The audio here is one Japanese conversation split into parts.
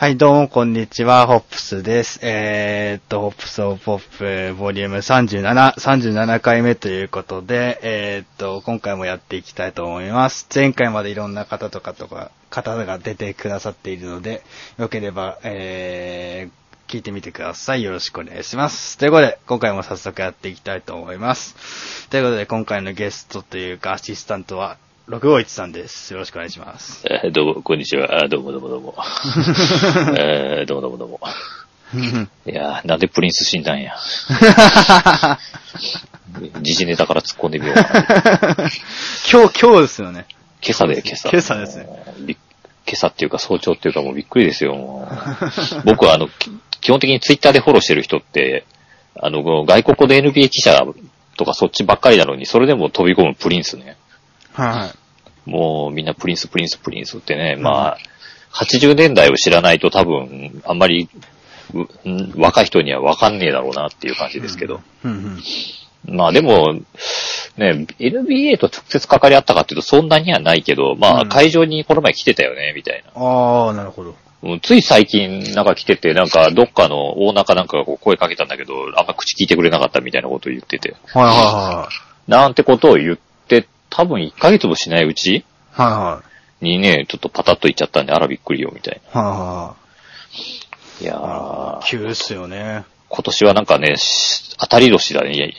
はい、どうも、こんにちは、ホップスです。えーっと、ホップスオブポップ、ボリューム37、37回目ということで、えーっと、今回もやっていきたいと思います。前回までいろんな方とかとか、方が出てくださっているので、よければ、えー、聞いてみてください。よろしくお願いします。ということで、今回も早速やっていきたいと思います。ということで、今回のゲストというか、アシスタントは、651さんです。よろしくお願いします。えーどうも、こんにちは。あどうもどうもどうも。えーどうもどうもどうも。いやーなんでプリンス死んだんや。時事ネタから突っ込んでみようかな。今日、今日ですよね。今朝で今朝。今朝ですね今朝っていうか早朝っていうかもうびっくりですよ。もう 僕はあの、き基本的にツイッターでフォローしてる人って、あの、外国で NBA 記者とかそっちばっかりなのに、それでも飛び込むプリンスね。はい。もうみんなプリンスプリンスプリンスってね、まあ、80年代を知らないと多分、あんまり、うん若い人にはわかんねえだろうなっていう感じですけど。うんうん。まあでも、ね、NBA と直接関わり合ったかっていうとそんなにはないけど、まうんあ会場にこの前来てたよね、みたいな。ああ、なるほど。つい最近なんか来てて、なんかどっかの大中なんかがこう声かけたんだけど、あんま口聞いてくれなかったみたいなことを言ってて。はいはなんてことを言って、多分1ヶ月もしないうちいはい。はいはい。にね、ちょっとパタッと言っちゃったんで、あらびっくりよ、みたいはいはな。いやいはい。ー、急っすよね。今年はなんかね、し当たり年だね。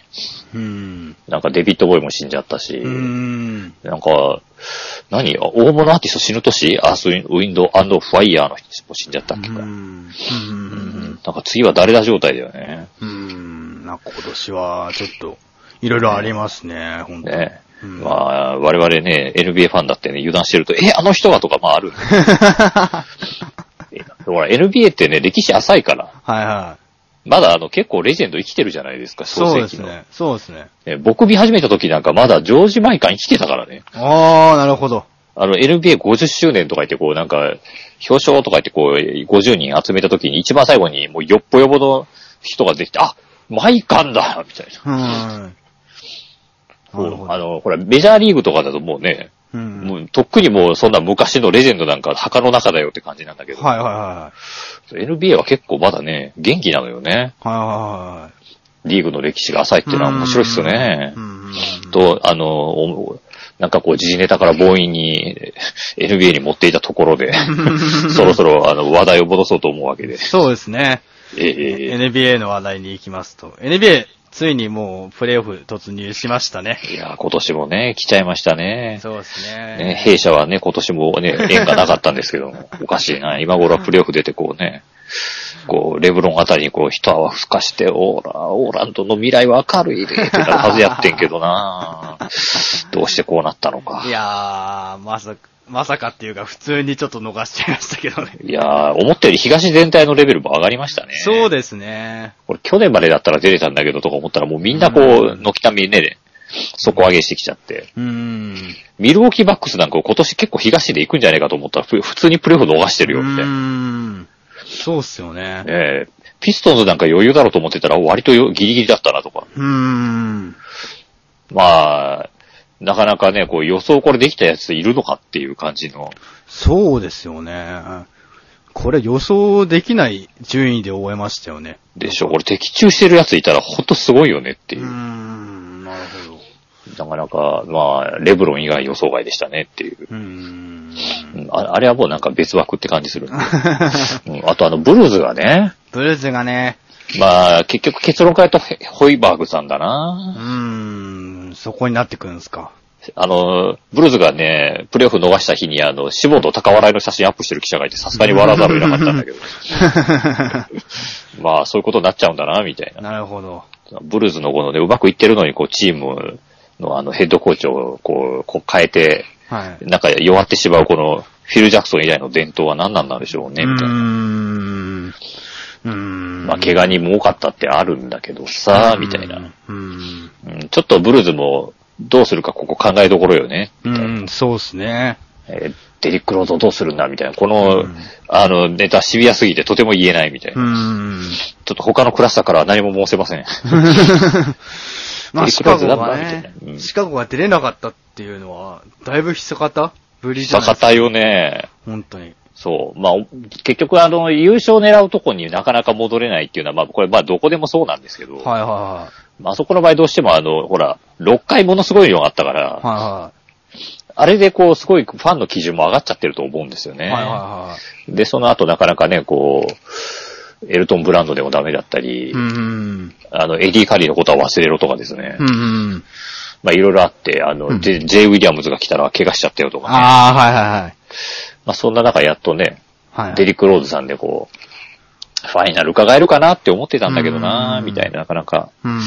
うん。なんかデビッドボーイも死んじゃったし、うーん。なんか、何大物アーティスト死ぬ年？アースウィンドファイヤーの人も死んじゃったっけか。うん。ううんん。なんか次は誰だ状態だよね。うん。なんか今年はちょっと、いろいろありますね、本当に。ね。うんまあ、我々ね、NBA ファンだってね、油断してると、え、あの人はとかまあある ほら、NBA ってね、歴史浅いから、はいはい。まだあの結構レジェンド生きてるじゃないですか、そう創世紀の。ですね。そうですね。ね僕見始めた時なんかまだジョージ・マイカン生きてたからね。ああ、なるほど。あの NBA50 周年とか言ってこうなんか、表彰とか言ってこう50人集めた時に一番最後にもうよっぽよぼの人ができて、あ、マイカンだみたいな。うん。こなるほどうあの、ほら、メジャーリーグとかだともうね、うん。もうとっくにもうそんな昔のレジェンドなんか墓の中だよって感じなんだけど、はいはいは NBA は結構まだね、元気なのよね。い。はいはいはい。リーグの歴史が浅いっていうのは面白いっすよねう。ん。と、あの、おなんかこう、時事ネタから強引に NBA に持っていたところで、そろそろあの話題を戻そうと思うわけで。そうですね。ええええ NBA の話題に行きますと。NBA、ついにもうプレイオフ突入しましたね。いや、今年もね、来ちゃいましたね。そうですね、ね。弊社はね、今年もね、縁がなかったんですけども、おかしいな。今頃はプレイオフ出てこうね、こう、レブロンあたりにこう、一泡吹かして、オーラ、オーランドの未来は明るいで、ってなるはずやってんけどな どうしてこうなったのかい。やー、まさか、まさかっていうか普通にちょっと逃しちゃいましたけどね。いやー、思ったより東全体のレベルも上がりましたね。そうですね。これ去年までだったら出れたんだけどとか思ったらもうみんなこうう、軒並みね、底上げしてきちゃって。うーん。ミルウォーキーバックスなんか今年結構東で行くんじゃないかと思ったらふ普通にプレーオフ逃してるよ、みたいうな。ーん。そうっすよね。ええピストンズなんか余裕だろうと思ってたら割とよギリギリだったなとか。うーん。まあ、なかなかね、こう予想これできたやついるのかっていう感じの。そうですよね。これ予想できない順位で終えましたよね。でしょ。これ的中してるやついたらほんとすごいよねっていうう。ーん。なるほど。なかなか、まあ、レブロン以外予想外でしたねっていう。うーん。うんああれはもうなんか別枠って感じする あとあの、ブルーズがね、ブルーズがね、まあ、結局結論から言うとヘホイバーグさんだうな。ーん、そこになってくるんですか？あの、ブルーズがね、プレイオフ逃した日にあの、志望と高笑いの写真アップしてる記者がいてさすがに笑わざるを得なかったんだけど。まあ、そういうことになっちゃうんだな、みたいな。なるほど。ブルーズのこのね、うまくいってるのに、こう、チームのあの、ヘッドコーチをこう、こう変えて、はい。なんか弱ってしまうこの、フィル・ジャクソン以来の伝統は何なんなんでしょうね、みたいな。うーん。まあ、怪我人も多かったってあるんだけどさ、みたいな。うーん。うんちょっとブルーズもどうするかここ考えどころよね。うーん、そうですね。えーデリック・ロードどうするんだみたいな。この、うんあの、ネタシビアすぎてとても言えないみたいうな。ちょっと他のクラスターからは何も申せません。まあ、デリックシカゴがねなう、んシカゴが出れなかったっていうのは、だいぶ久方？ぶりじゃないですか。久方よね。本当に。そう。まあ、結局あの、優勝狙うとこになかなか戻れないっていうのは、まあ、これまあ、どこでもそうなんですけど、はいはいはい。まあ、そこの場合どうしてもあの、ほら、6回ものすごい量があったから、はいはあれでこう、すごいファンの基準も上がっちゃってると思うんですよい。ね。はいはいで、その後なかなかね、こう、エルトン・ブランドでもダメだったり、はい。うん。あの、エディ・カリーのことは忘れろとかですね。うんうん。まあ、いろいろあって、あの、うんジェジェイ・ウィリアムズが来たら怪我しちゃったよとかね。ああ、はいはいはい。まあ、そんな中やっとね、はい。デリック・ローズさんでこう、ファイナル伺えるかなって思ってたんだけどなうんみたいな、なかなか、うん。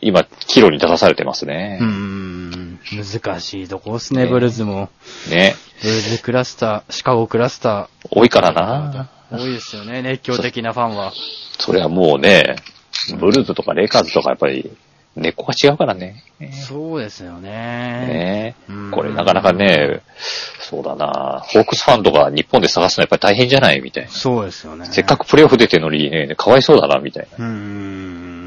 今、岐路に出さされてますね。うん。難しいとこっすね、ねブルーズも。ね。ブルーズクラスター、シカゴクラスタ多いからなー。多いですよね、熱狂的なファンは。それはもうね、ブルーズとかレイカーズとかやっぱり、根っこが違うからね。そうですよね。ねうんこれなかなかね、そうだなホークスファンとか日本で探すのやっぱり大変じゃない？みたいな。そうですよね。せっかくプレイオフ出てるのにね、かわいそうだな、みたいな。うん。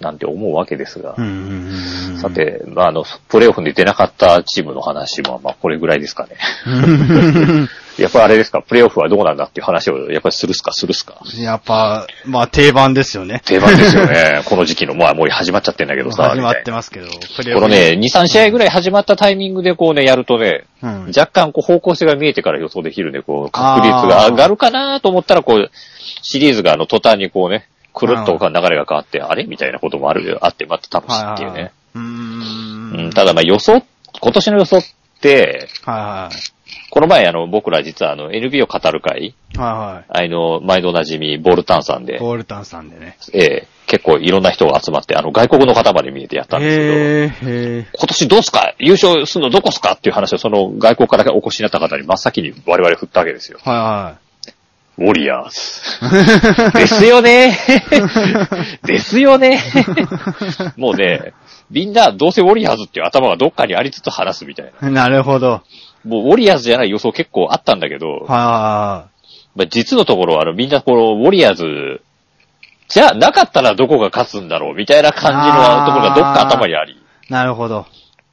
なんて思うわけですが。うん。さ、て、まあ、あの、プレイオフに出なかったチームの話も、まあ、これぐらいですかね。やっぱりあれですか、プレイオフはどうなんだっていう話を、やっぱりするっすか、するっすか？やっぱ、まあ定番ですよね。定番ですよね。この時期の、まあ、もう始まっちゃってんだけどさ。始まってますけど、プレなこのね、2、3試合ぐらい始まったタイミングでこうね、やるとね、うん。若干こう方向性が見えてから予想できるんで、こう、確率が上がるかなと思ったら、こう、シリーズがあの、途端にこうね、くるっと流れが変わって、あれ？みたいなこともある、あって、また楽しいっていうね。ただまあ予想、今年の予想って、はこの前あの、僕ら実はあの、NBA を語る会、いはい。はあの、毎度おなじみ、ボールタンさんい。で、ボールタンさんでね。ええ結構いろんな人が集まって、あの、外国の方まで見えてやったんですけど、今年どうすか？優勝するのどこすか？っていう話をその外国からお越しになった方に真っ先に我々振ったわけですよ。ー。はウォリアーズ。ですよね ですよねもうね、みんなどうせウォリアーズっていう頭がどっかにありつつ話すみたいな。なるほど。もうウォリアーズじゃない予想結構あったんだけど、はまあ、実のところあのみんなこのウォリアーズ、じゃあなかったらどこが勝つんだろうみたいな感じのところがどっか頭にあり。い。なるほど。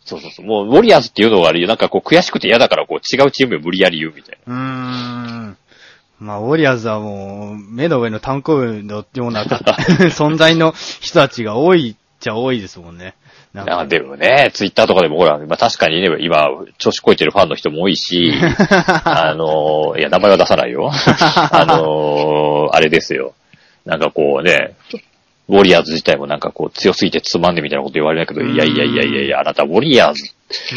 そうそうそう。もうウォリアーズっていうのはなんかこう悔しくて嫌だからこう違うチームを無理やり言うみたいうーん。まあ、ウォリアーズはもう、目の上の単行部のような 存在の人たちが多いっちゃ多いですもんね。なんでもね、ツイッターとかでもほら、まあ確かにね、今、調子こいてるファンの人も多いし、あの、いや、名前は出さないよ。あの、あれですよ。なんかこうね、ウォリアーズ自体もなんかこう強すぎてつまんでみたいなこと言われないけど、いやいやいやいやいや、あなたウォリアーズ、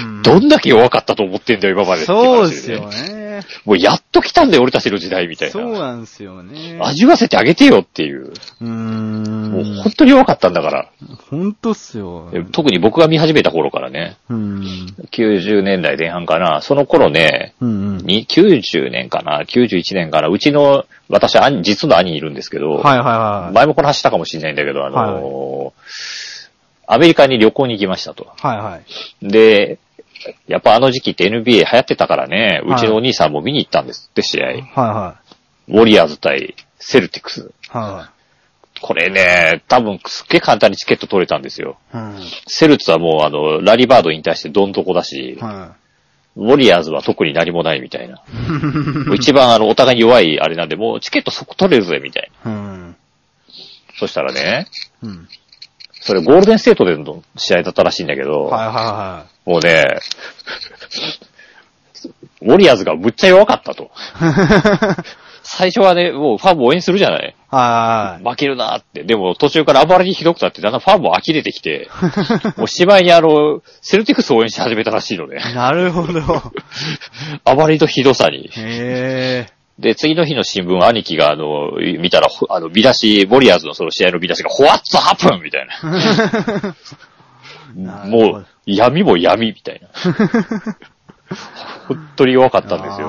うんどんだけ弱かったと思ってんだよ、今までそう話ですよ。ね。もうやっと来たんだよ、俺たちの時代みたいそうな。なんですよね。味わせてあげてよっていう。うー。もうん本当に弱かったんだから。ほんとっすよ。特に僕が見始めた頃からね、うん。90年代前半かな、その頃ね、うんうん。に、90年かな ?91 年かなうちの、私、兄、実の兄いるんですけど、はいはいはい。前もこの話したかもしれないんだけど、あのーアメリカに旅行に行きましたと。はいはい。で、やっぱあの時期って NBA 流行ってたからね、はいうちのお兄さんも見に行ったんですって、試合。はいはウォリアーズ対セルティクス。い。はこれね、多分すっげえ簡単にチケット取れたんですよ。い。うん。セルツはもうあの、ラリーバード引退してどん底だし、はウォリアーズは特に何もないみたいな。い。一番あの、お互いに弱いあれなんで、もうチケット即取れるぜ、みたいな。うん。そしたらね、うん。それゴールデンステートでの試合だったらしいんだけど、はいはもうね、ウォリアーズがむっちゃ弱かったと。いはい。最初はね、もうファンも応援するじゃないは負けるなって。でも途中から暴れにひどくなって、だんだんファンも呆れてきて、もうしまいにあの、セルティクスを応援し始めたらしいのね。い。なるほど。暴れとひどさに。へえ。で、次の日の新聞、兄貴が、あの、見たら、ほあの、見出し、ウォリアーズのその試合の見出しが、What's happened? みたいな。なるほどもう、闇も闇、みたいな。本当に弱かったんですよ。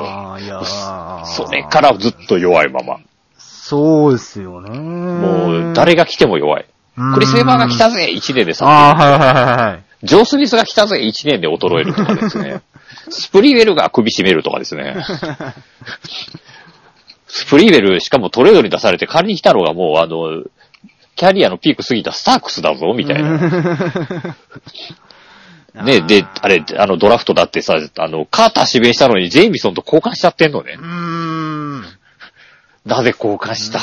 それからずっと弱いまま。そうですよね。もう、誰が来ても弱い。クリス・ウェバーが来たぜ !1 年でさ。ああ、はいはいはいはい。ジョー・スミスが来たぜ !1 年で衰えるとかですね。スプリーウェルが首絞めるとかですね。スプリーウェル、しかもトレードに出されて仮に来たのがもうあの、キャリアのピーク過ぎたスタークスだぞ、みたいな。ね、で、あれ、あの、ドラフトだってさ、あの、カーター指名したのにジェイミソンと交換しちゃってんのねう。ーん。なぜ交換した？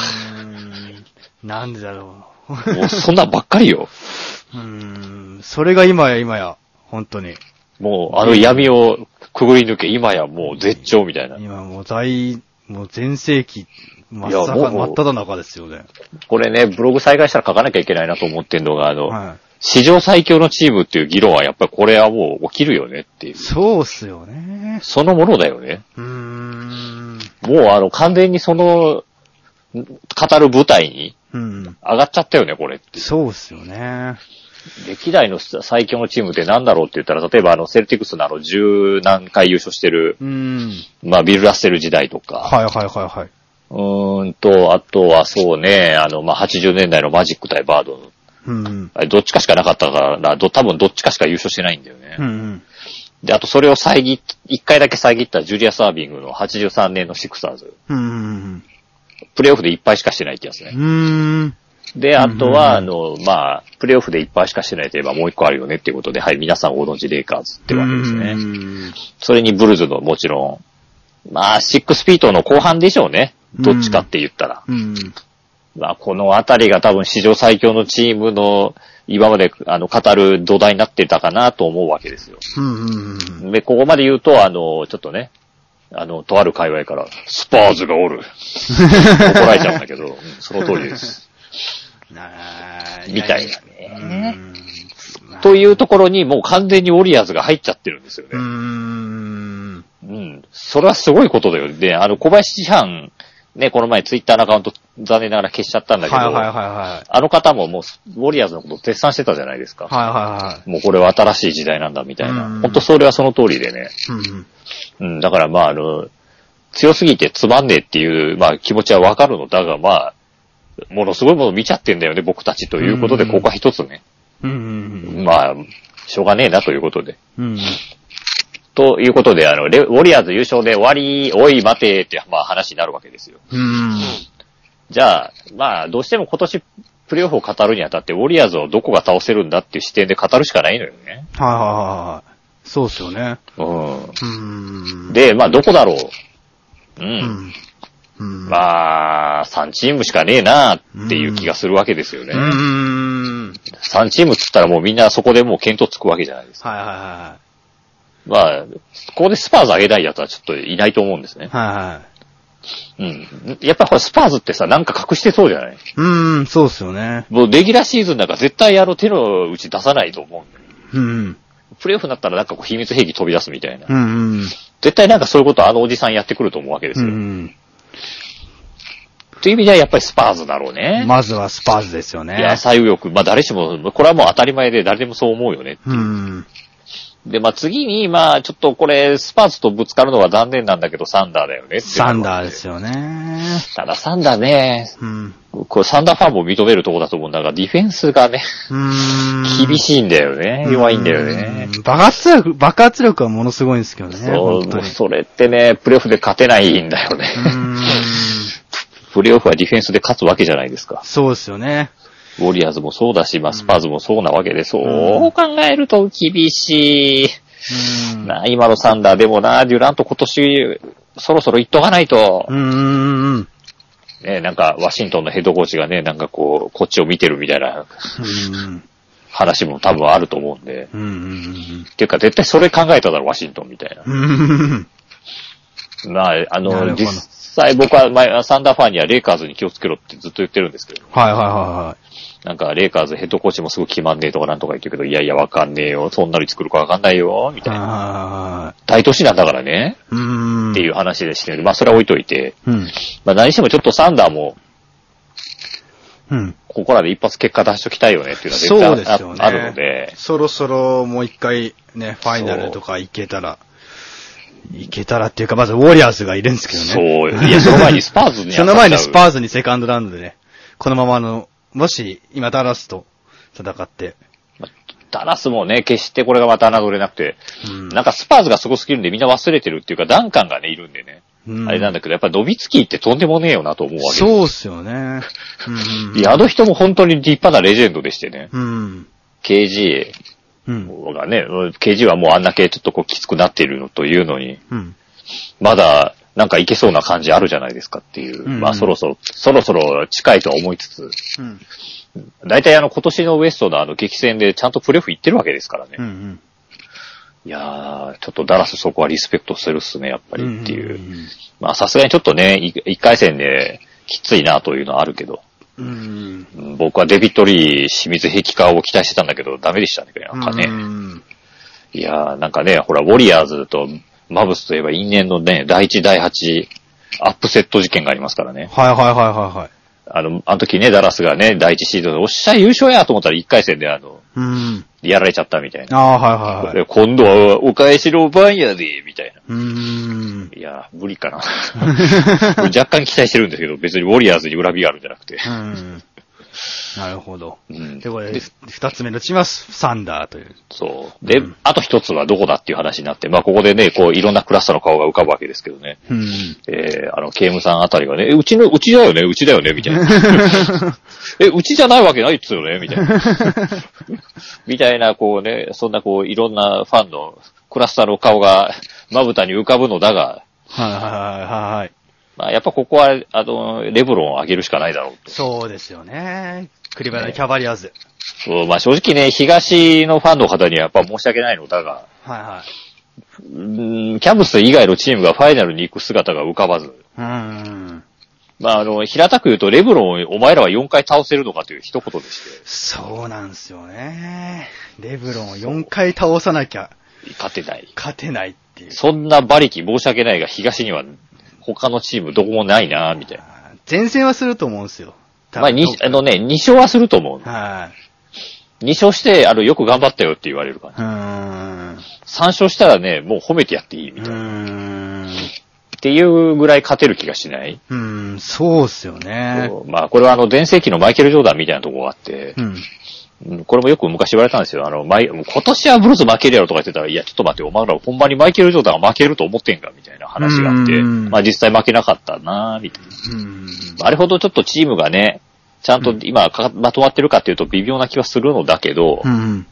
なんでだろもうそんなんばっかりよ。う。うーん。それが今や今や、本当に。もう、あの闇をくぐり抜け、今やもう絶頂みたいな。今もう大、もう全盛期、真っいや盛もう真っ只中ですよね。これね、ブログ再開したら書かなきゃいけないなと思ってんのが、あの、は史上最強のチームっていう議論はやっぱりこれはもう起きるよねっていい。う。そうっすよね。そのものだよね。うーん。もうあの、完全にその、ん語る舞台にうん。上がっちゃったよね、これって。そうっすよね。歴代の最強のチームって何だろうって言ったら、例えばあの、セルティクスのあの、十何回優勝してる、うーん。まあ、ビル・ラッセル時代とか、はいはいはいはい。うーんと、あとはそうね、あの、まあ、80年代のマジック対バードの、うん。あれどっちかしかなかったから、ど多分どっちかしか優勝してないんだよね。うんうん。で、あとそれを遮っ、一回だけ遮ったジュリア・サービングの83年のシクサーズ。うんうんプレイオフで一敗しかしてないってやつね。うん。で、あとは、あうんの、まあ、プレイオフで一敗しかしてないといえばもう一個あるよねっていうことで、はい、皆さんご存知レイカーズってわけですうね。んそれにブルーズのもちろん、まあ、シックスピートの後半でしょうね。どっちかって言ったら。うん。まあ、このあたりが多分史上最強のチームの、今まで、あの、語る土台になってたかなと思うわけですよ。で、ここまで言うと、あの、ちょっとね、あの、とある界隈から、スパーズがおる。怒られちゃうんだけど、うんその通りです。なみたいなうね。ん。というところにもう完全にウォリアーズが入っちゃってるんですようーね。ん。うん。それはすごいことだよ。で、あの、小林師範、ね、この前ツイッターのアカウント残念ながら消しちゃったんだけど、はいはいはいはい。あの方ももう、ウォリアーズのこと絶賛してたじゃないですか。はいはいはい。もうこれは新しい時代なんだみたいな。うん本当それはその通りでね。うんうん、だからまあ、あの、強すぎてつまんねえっていう、まあ気持ちはわかるのだが、まあ、ものすごいもの見ちゃってんだよね、僕たちということで、うんここは一つね。うん。うんうんまあ、しょうがねえなということで。うん。ということで、あの、レウォリアーズ優勝で終わり、おい待てって、まあ話になるわけですよ。うん。じゃあ、まあ、どうしても今年、プレイオフを語るにあたって、ウォリアーズをどこが倒せるんだっていう視点で語るしかないのよね。はいはいはいはい。そうっすよね。うん。うん。で、まあ、どこだろう。う。うんん。うん。まあ、3チームしかねえなっていう気がするわけですよね。うん。3チームっつったらもうみんなそこでもう見当つくわけじゃないですか。はいはいはまあ、ここでスパーズ上げない奴はちょっといないと思うんですねい。。はいはい。うん。やっぱこれスパーズってさ、なんか隠してそうじゃない？うん、そうっすよね。もうレギュラーシーズンなんか絶対あの手の内出さないと思うんだよ。うん。プレイオフになったらなんかこう秘密兵器飛び出すみたいな。うんうん。絶対なんかそういうことあのおじさんやってくると思うわけですうよ。ん。という意味ではやっぱりスパーズだろうね。まずはスパーズですよね。野菜右翼。まあ誰しも、これはもう当たり前で誰でもそう思うよね。うん。で、まあ次に、まあちょっとこれ、スパーズとぶつかるのは残念なんだけど、サンダーだよねサンダーーですよね。ただサンダーね、うん。これサンダーファンも認めるとこだと思うんだが、ディフェンスがね、うん。厳しいんだよね。弱いんだよね。うん。爆発力、爆発力はものすごいんですけどね。そう。それってね、プレイオフで勝てないんだよね。うん。プレイオフはディフェンスで勝つわけじゃないですか。そうですよね。ウォリアーズもそうだし、まあ、スパーズもそうなわけで、そう考えると厳しい。うん。な、今のサンダーでもな、デュラント今年、そろそろ言っとかないと、うんうんうん。ね、なんか、ワシントンのヘッドコーチがね、なんかこう、こっちを見てるみたいなうん。話も多分あると思うんで。うんうんっていうか、絶対それ考えただろ、ワシントンみたいな。うん。うん。まあ、あの、際僕は前、サンダーファンにはレイカーズに気をつけろってずっと言ってるんですけど、はいはいはなんか、レイカーズヘッドコーチもすぐ決まんねえとかなんとか言ってるけど、いやいや、わかんねえよ。そんなに作るかわかんないよ。みいはい。たいな。は大都市なんだからね。い。うん。っていう話でして、まあ、それは置いといて。うん。まあ、何してもちょっとサンダーも、うん。ここらで一発結果出しときたいよねっていうのは絶対あ,、ね。あるので、そろそろもう一回ね、ファイナルとか行けたら、行けたらっていうか、まずウォリアーズがいるんですけどね。そう。いや、その前にスパーズに その前にスパーーズにセカンドラウンドでね、このままの、もし、今ダラスと戦って、ダラスもね、決してこれがまた侮れなくて、うんなんかスパーズがすごすぎるんでみんな忘れてるっていうか、ダンカンがね、いるんでね。うんあれなんだけど、やっぱノビツキーってとんでもねえよなと思うわけそうっすよね。うん。いや、あの人も本当に立派なレジェンドでしてね。うん。KG うん。がね、KG はもうあんだけちょっとこうきつくなっているのというのに、うん。まだなんかいけそうな感じあるじゃないですかっていう。うんまあそろそろ、そろそろ近いとは思いつつ、うん。大体あの今年のウエストのあの激戦でちゃんとプレーオフ行ってるわけですからね。うんうん。いやー、ちょっとダラスそこはリスペクトするっすね、やっぱりっていう。んまあさすがにちょっとね、い一回戦できついなというのはあるけど、うん。うん僕はデビットリー、清水壁化を期待してたんだけど、ダメでしたね、なんかね。うん。いやー、なんかね、ほら、ウォリアーズとマブスといえば因縁のね、第1、第8、アップセット事件がありますからね。はいはいはいはいはい。あの、あの時ね、ダラスがね、第1シードで、おっしゃ、優勝やと思ったら1回戦であの、うん。やられちゃったみたいな。ああ、はいはいはい。で今度はお返しの番やで、みたいな。うん。いやー、無理かな。若干期待してるんですけど、別にウォリアーズに恨みがあるんじゃなくて。うん。なるほど。うんで、これ、二つ目のチームはサンダーという。そう。で、あと一つはどこだっていう話になって、まあここでね、こういろんなクラスターの顔が浮かぶわけですけどね。うん。えー、あの、ケームさんあたりがね、え、うちの、うちだよね、うちだよね、みたいな。え、うちじゃないわけないっつうよね、みたいな。みたいな、こうね、そんなこう、いろんなファンのクラスターの顔が、まぶたに浮かぶのだが、はいはいはいはいはい。まあやっぱここは、あの、レブロンを上げるしかないだろうと。そうですよね。クリバラキャバリアーズ。そう、まあ正直ね、東のファンの方にはやっぱ申し訳ないのだが、はいはい。うんキャブス以外のチームがファイナルに行く姿が浮かばず、うん。まああの、平たく言うとレブロンをお前らは4回倒せるのかという一言でして、そうなんですよね。レブロンを4回倒さなきゃ勝てない。勝てないっていう。そんな馬力申し訳ないが東には他のチームどこもないなみたいな。前線はすると思うんですよ。多まあ、分に、あのね、2勝はすると思う。はい。2勝して、あの、よく頑張ったよって言われるから。うーん。3勝したらね、もう褒めてやっていいみうたいな。っていうぐらい勝てる気がしない、うーん、そうっすよね。まあ、これはあの、前世紀のマイケル・ジョーダンみたいなところがあってう、ん。うんこれもよく昔言われたんですよ。あの、マイ今年はブルース負けるやろとか言ってたら、いや、ちょっと待って、お前らほんまにマイケル・ジョーダンが負けると思ってんかみたいな話があって、うんまあ実際負けなかったなみたいな。うん。あれほどちょっとチームがね、ちゃんと今かまとまってるかっていうと微妙な気はするのだけど、うん。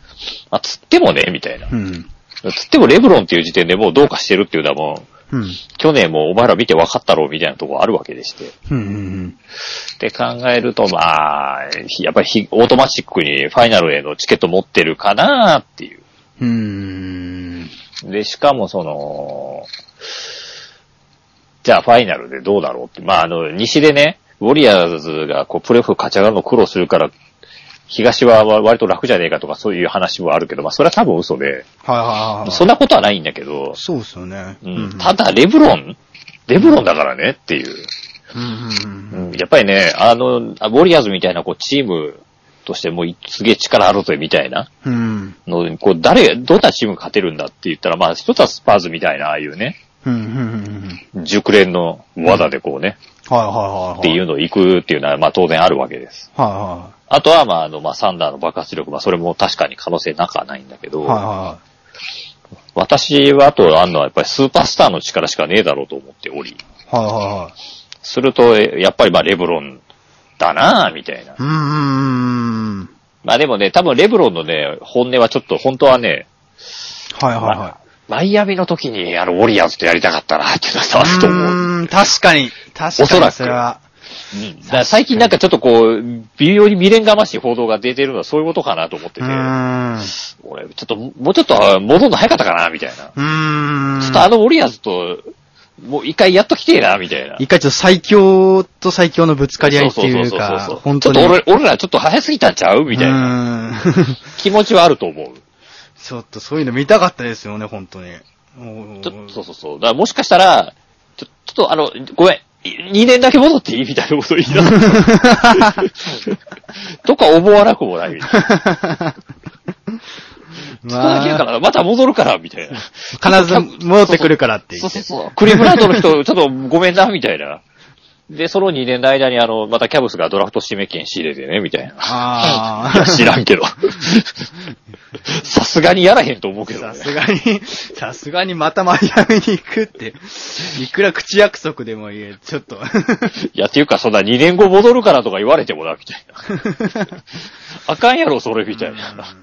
まあ、つってもね、みたいな。うん。つってもレブロンっていう時点でもうどうかしてるっていうのはもう、うん。去年もお前ら見て分かったろうみたいなところあるわけでして。うん。うん。って考えると、まあ、ひやっぱりひオートマチックにファイナルへのチケット持ってるかなっていう。うん。で、しかもその、じゃあファイナルでどうだろうって。まあ、あの、西でね、ウォリアーズがこうプレフ勝ち上がるの苦労するから、東は割と楽じゃねえかとかそういう話もあるけど、まあそれは多分嘘で、はいはいはいはい。そんなことはないんだけど、そうっすよね。うん、ただレブロンレブロンだからねっていう。うん。うん。うんやっぱりね、あの、ウォリアーズみたいなこうチームとしてもうすげえ力あるぜみたいなうん。のに、こう誰、どんなチームが勝てるんだって言ったら、まあ一つはスパーズみたいな、ああいうね、うん。うん。うん。熟練の技でこうね、はいはいはいはい。っていうのを行くっていうのは、まあ当然あるわけです。はあとは、まああの、まあサンダーの爆発力、まあそれも確かに可能性なくはないんだけど、いはい。はいは私はあとあるのはやっぱりスーパースターの力しかねえだろうと思っており、い。はいはいはい。すると、えやっぱりまあレブロンだなぁ、みたいな。うんうんうん。まあでもね、多分レブロンのね、本音はちょっと、本当はね、はいはいはマイアミの時にあの、ウォリアーズとやりたかったなっていうのは伝わい。ると思う。うーん、確かに。確かに。おそらくそれは。うんだ最近なんかちょっとこう、微妙に未練がましい報道が出てるのはそういうことかなと思ってうて。俺、ちょっと、もうちょっと戻るの早かったかな、みたいな。ちょっとあのウォリアーズと、もう一回やっと来てえな、みたいな。一回ちょっと最強と最強のぶつかり合いっていうか、本当に。ちょっと俺、俺らちょっと早すぎたんちゃう？みたいな気持ちはあると思う。ちょっとそういうの見たかったですよね、本当に。ちょっと、そうそうそう。だからもしかしたら、ちょ、ちょっとあの、ごめん。2年だけ戻っていいみたいなこと言い出す。とか思わなくもないみたいな。ちょっとだけやから、また戻るから、みたいな。必ず戻ってくるからって言って。そうそうそう。クリームランドの人、ちょっとごめんな、みたいな。で、その2年の間に、あの、またキャブスがドラフト指名権仕入れてね、みたいな。あいや 知らんけど。さすがにやらへんと思うけあ。どねさ。すがに、さすがにまたマイアミに行くって、いくら口約束でも言え、ちょっと。いや、っていうか、そんな2年後戻るからとか言われてもな、みたいな。あかんやろ、それ、みたいな。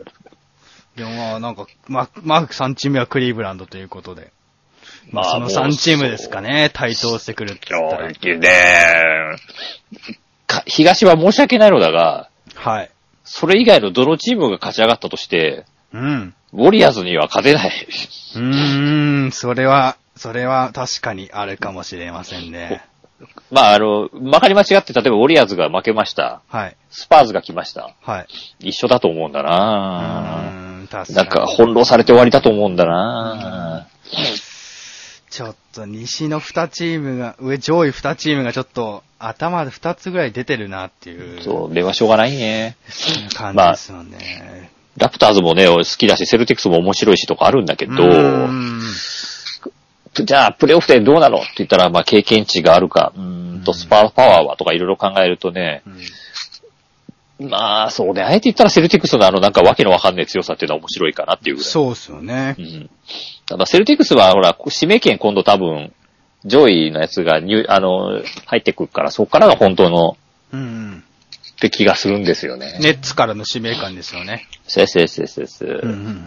でもまあなんか、ま、マーク3チームはクリーブランドということで。まあ、その3チームですかね、対等してくるって言ったら。ねか東は申し訳ないのだが、はい。それ以外のどのチームが勝ち上がったとして、うん。ウォリアーズには勝てない。うーん、それは、それは確かにあるかもしれませんね。まあ、あの、まかり間違って、例えばウォリアーズが負けました。はい。スパーズが来ました。はい。一緒だと思うんだうなーん、確かに。なんか、翻弄されて終わりだと思うんだなちょっと西の2チームが、上上位2チームがちょっと頭で2つぐらい出てるなっていうそう、ではしょうがないね。感じですよね。ラプターズもね、好きだし、セルティックスも面白いしとかあるんだけど、じゃあ、プレイオフでどうなのって言ったら、まあ、経験値があるか、うーんと、スパーパワーはとかいろいろ考えるとね、うんまあ、そうね、あえて言ったらセルティックスのあの、なんかわけのわかんない強さっていうのは面白いかなっていうぐらい。そうっすよねう。ん。ただ、セルティックスは、ほら、指名権今度多分、上位のやつが入、あの、入ってくるから、そこからが本当の、うんって気がするんですよね。うん。ネッツからの指名感ですよね。せっせっせっせっせ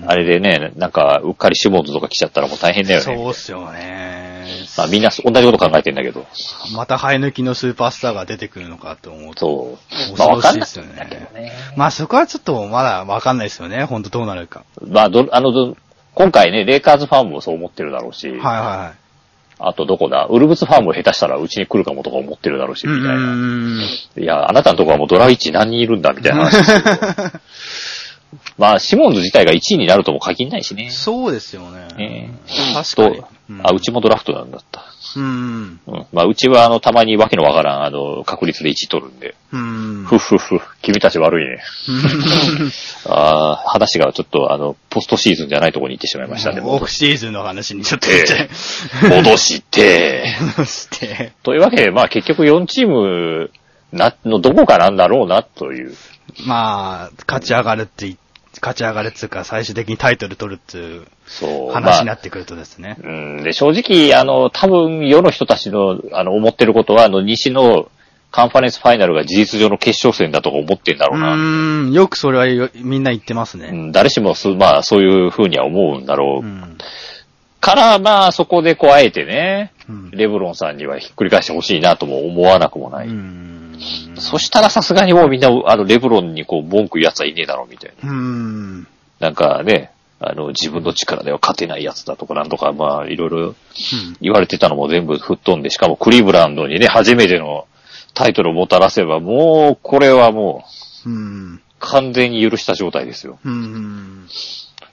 あれでね、なんか、うっかりシモンズとか来ちゃったらもう大変だよね。そうっすよね。まあみんな同じこと考えてんだけど。また生え抜きのスーパースターが出てくるのかと思うと。そう。まあわかんない恐ろしいですよね。まあそこはちょっとまだわかんないですよね。本当どうなるか。まあど、あの、ど今回ね、レイカーズファンもそう思ってるだろうし、はいはいはい。あとどこだ、ウルブスファンも下手したらうちに来るかもとか思ってるだろうし、みたいな。ん。いや、あなたのとこはもうドラ1何人いるんだ、みたいな話ですけど。まあ、シモンズ自体が1位になるとも限んないしね。そうですよね。ね確かにと。あ、うちもドラフトなんだった。うん。うん。まあ、うちはあの、たまにわけのわからん、あの、確率で1位取るんで。うん。ふっふっふ、君たち悪いね。ああ、話がちょっとあの、ポストシーズンじゃないところに行ってしまいましたね。オフシーズンの話にちょっと言っちゃい。戻して。戻して。というわけで、まあ結局4チームな、のどこかなんだろうなという。まあ、勝ち上がるってい、勝ち上がるっつうか、最終的にタイトル取るっていう。話になまあってくるとですね。うん、で、正直、あの、多分世の人たちの、あの、思ってることは、あの、西のカンファレンスファイナルが事実上の決勝戦だとか思ってんだろううな。ーん、よくそれはよみんな言ってますね。うん、誰しもす、まあ、そういう風には思うんだろう。うん。から、まあ、そこでこう、あえてね、うん。レブロンさんにはひっくり返してほしいなとも思わなくもない。うん。そしたらさすがにもうみんな、あの、レブロンにこう、文句言う奴はいねえだろう、みたいな。うん。なんかね、あの、自分の力では勝てないやつだとかなんとか、まあ、いろいろ言われてたのも全部吹っ飛んで、しかもクリーブランドにね、初めてのタイトルをもたらせば、もう、これはもう、うん。完全に許した状態ですよ。うん。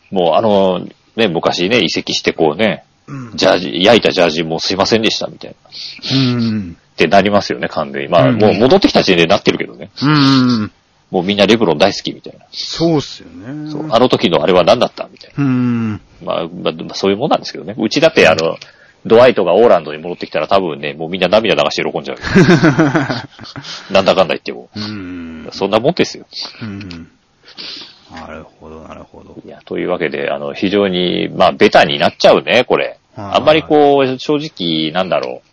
もう、あの、ね、昔ね、移籍してこうね、うん。ジャージ、焼いたジャージもうすいませんでした、みたいな。うん。ってなりますよね、完全に。まあ、うんもう戻ってきた時点でなってるけどね。うん。もうみんなレブロン大好きみたいな。そうっすよね。そうあの時のあれは何だったみたいうん。な。まあ、まあ、まあそういうもんなんですけどね。うちだってあの、ドワイトがオーランドに戻ってきたら多分ね、もうみんな涙流して喜んじゃう。なんだかんだ言っても。うん。そんなもんですよ。うん。なるほど、なるほど。いや、というわけで、あの、非常に、まあ、ベタになっちゃうね、これ。はいあんまりこう、正直、なんだろう。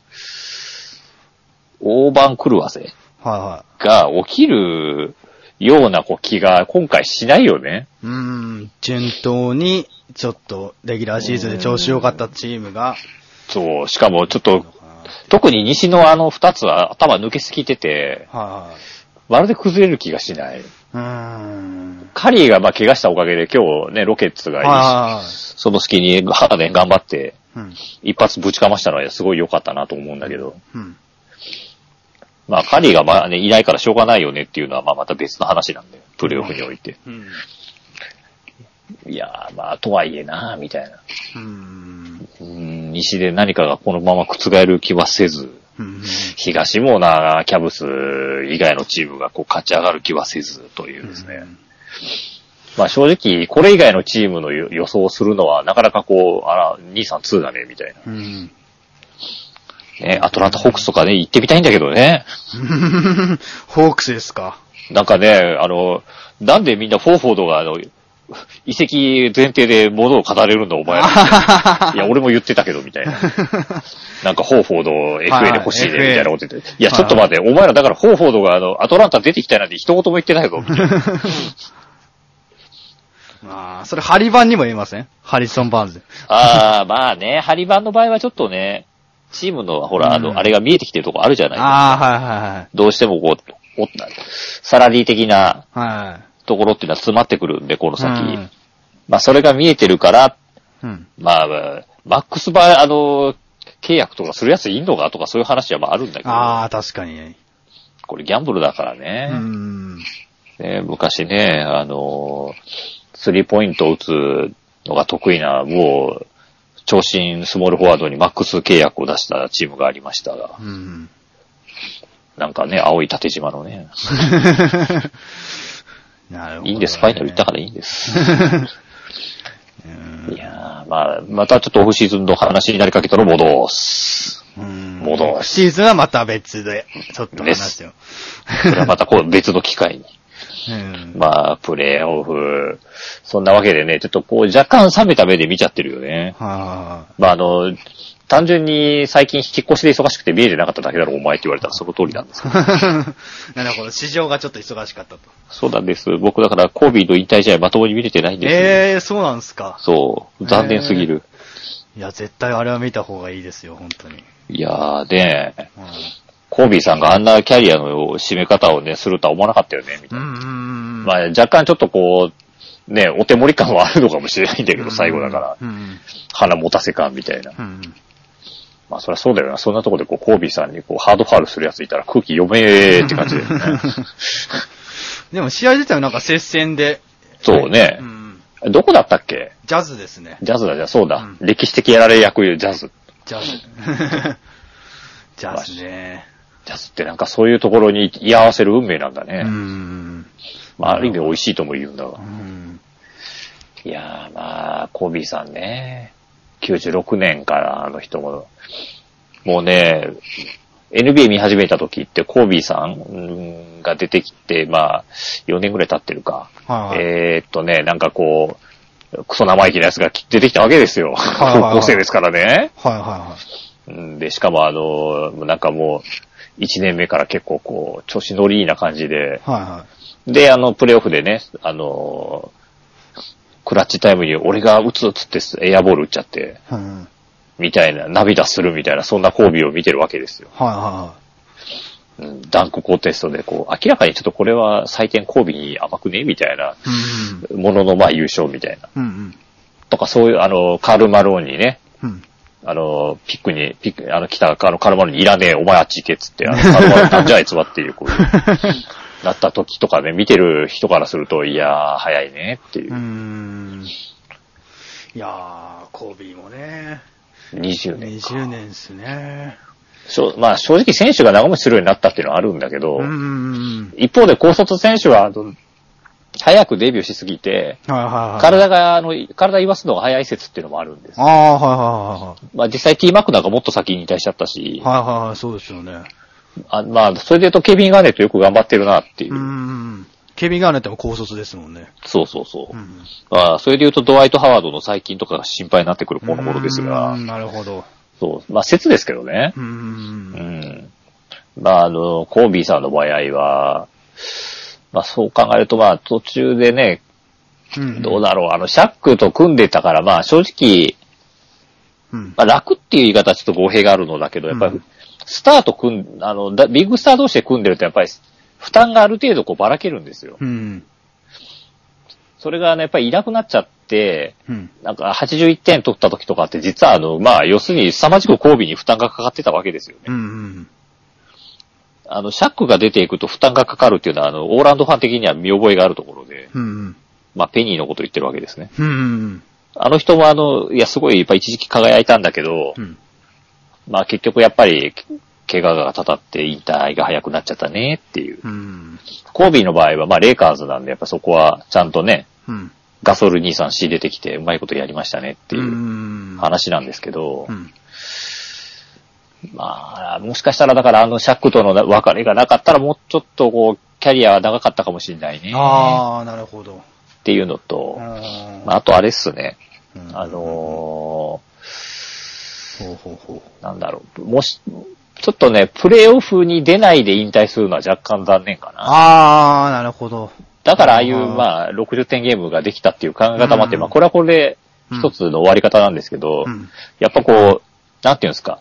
大番狂わせはが起きるようなこう気が今回しないよね。いはい。うん。順当に、ちょっと、レギュラーシーズンで調子良かったチームが、そう、しかもちょっと、特に西のあの二つは頭抜けすぎてて、はいまるで崩れる気がしない。はい。うん。カリーがまあ怪我したおかげで今日ね、ロケッツがいいし、はその隙にハーデン頑張って、い。うん。一発ぶちかましたのはすごい良かったなと思うんだけど、うん。まあカリーがまあね、いないからしょうがないよねっていうのはまあまた別の話なんで、プレイオフにおいて。うん。いやーまあとはいえなみたいな。うん。うん、西で何かがこのまま覆る気はせず、うん。東もな、キャブス以外のチームがこう勝ち上がる気はせずというですね。まあ正直、これ以外のチームの予予想をするのはなかなかこう、あら、2、3、2だね、みたいうん。な。ね、アトランタホークスとかね、行ってみたいんだけどね。ホークスですか？なんかね、あの、なんでみんなフォーフォードがあの、移籍前提で物を語れるんだ、お前ら。いや、俺も言ってたけど、みたいな。なんか、ホーフォード FA で欲しいね、みはいたいなこと言って。いや、ちょっと待って、お前らだから、ホーフォードがあの、アトランタ出てきたいなんて一言も言ってないぞ、みたいな。ああ、それハリバンにも言えません？ハリソン・バーンズ。ああ、まあね、ハリバンの場合はちょっとね、チームの、ほら、あの、うんあれが見えてきてるとこあるじゃないですか。ああ、はいはいどうしてもこう、おサラリー的なはい。はい。ところっていうのは詰まってくるんで、この先。うんまあ、それが見えてるから、うん。まあ、マックスバあの、契約とかするやついんのかとかそういう話はまああるんだけど、ああ、確かに。これギャンブルだからうね。ん。ね昔ね、あの、スリーポイントを打つのが得意な、もう、長身スモールフォワードにマックス契約を出したチームがありましたが、うん。なんかね、青い縦島のね、なるほど、いいんです、ファイナル行ったからいいんです。うんいやー、まあ、またちょっとオフシーズンの話になりかけたら戻す。うん戻すシーズンはまた別で、ちょっと話を。それはまたこう別の機会に。うん。まあ、プレイオフ、そんなわけでね、ちょっとこう若干冷めた目で見ちゃってるよね。はまああの、単純に最近引っ越しで忙しくて見えてなかっただけだろ、お前って言われたらその通りなんですけど。い。なるほど。市場がちょっと忙しかったと。そうなんです。僕だからコービーの引退試合まともに見れてないんですよ。ええー、そうなんすか。そう。残念すぎる。いや、絶対あれは見た方がいいですよ、本当に。いやーね、うんコービーさんがあんなキャリアの締め方をね、するとは思わなかったよね、みたいな。うんうんうん。まあ若干ちょっとこう、ね、お手盛り感はあるのかもしれないんだけど、最後だから、うんうん。鼻持たせ感みたいな。うんうん。まあそりゃそうだよな。そんなところでこう、コービーさんにこう、ハードファウルするやついたら空気読めーって感じだよね。でも試合自体はなんか接戦で。そうねう。ん。どこだったっけ？ジャズですね。ジャズだ、じゃあそうだ。うん歴史的やられ役ジャズ。ジャズ。ジャズね。ジャズってなんかそういうところに居合わせる運命なんだね。うん。まあある意味美味しいとも言うんだがう。ん。いやーまあ、コービーさんね。96年からあの人も、もうね、NBA 見始めた時ってコービーさんうんが出てきて、まあ、4年ぐらい経ってるか。はいはいえーっとね、なんかこう、クソ生意気な奴が出てきたわけですよ。高校生ですからね。はいはいはうんで、しかもあの、なんかもう、1年目から結構こう、調子乗りいいな感じで、い。はいはで、あの、プレイオフでね、あの、クラッチタイムに俺が打つっつってエアボール打っちゃって、い。うん。はいみたいな、涙するみたいな、そんなコービーを見てるわけですよ。はうん、ダンクコンテストで、こう、明らかにちょっとこれは採点コービーに甘くねみたいな、もののまあ優勝みたいな。うん。うんとかそういう、あの、カール・マローンにね。あの、ピックに、ピック、あの、来た、あの、カルマロにいらねえ、お前あっち行けっつって、あの、カルマロなんじゃあいつはっていう、こういう、なった時とかね、見てる人からすると、いやー、早いねっていうう。ん。いやー、コービーもね、20年か。20年ですね。しょまあ、正直選手が長持ちするようになったっていうのはあるんだけど、うん。一方で高卒選手は、早くデビューしすぎて、はいはいはい。体が、あの、体言わすのが早い説っていうのもあるんです。ああ、はいはまあ実際 T マックなんかもっと先に引退しちゃったしい、はいはい。はいはいはい、そうですよね。あまあ、それで言うとケビン・ガーネットよく頑張ってるなっていう。うん。ケビン・ガーネットも高卒ですもんね。そうそうそう。うん。まあ、それで言うとドワイト・ハワードの最近とかが心配になってくるこの頃ですがう、んなるほど。そう。まあ説ですけどね。う。うんん。まあ、あの、コービーさんの場合は、まあそう考えるとまあ途中でね、うんどうだろう、あの、シャックと組んでたからまあ正直、うん。まあ楽っていう言い方はちょっと語弊があるのだけど、やっぱりうん、スターと組ん、あの、だビッグスター同士で組んでるとやっぱり、負担がある程度こうばらけるんですよ。うん。それがね、やっぱりいなくなっちゃって、うん。なんか81点取った時とかって実はあの、まあ要するに凄まじく交尾に負担がかかってたわけですよね。うん。うん。あの、シャックが出ていくと負担がかかるっていうのは、あの、オーランドファン的には見覚えがあるところで、うん。まあペニーのこと言ってるわけですね。うん。あの人もあの、いや、すごいやっぱ一時期輝いたんだけど、うん。まあ結局やっぱり、怪我がたたって引退が早くなっちゃったねっていう。うん。コービーの場合は、まあレイカーズなんで、やっぱそこはちゃんとね、うん。ガソル23 C 出てきてうまいことやりましたねっていううん話なんですけど、うん。まあ、もしかしたらだからあのシャックとの別れがなかったらもうちょっとこう、キャリアは長かったかもしれないね。ああ、なるほど。っていうのと、あとあれっすね。うんあのほうほうほーなんだろう、もし、ちょっとね、プレイオフに出ないで引退するのは若干残念かな。あー、なるほど。だからああいう、まあ、60点ゲームができたっていう考え方もあって、うんまあ、これはこれで一つの終わり方なんですけど、うん。やっぱこう、なんていうんですか、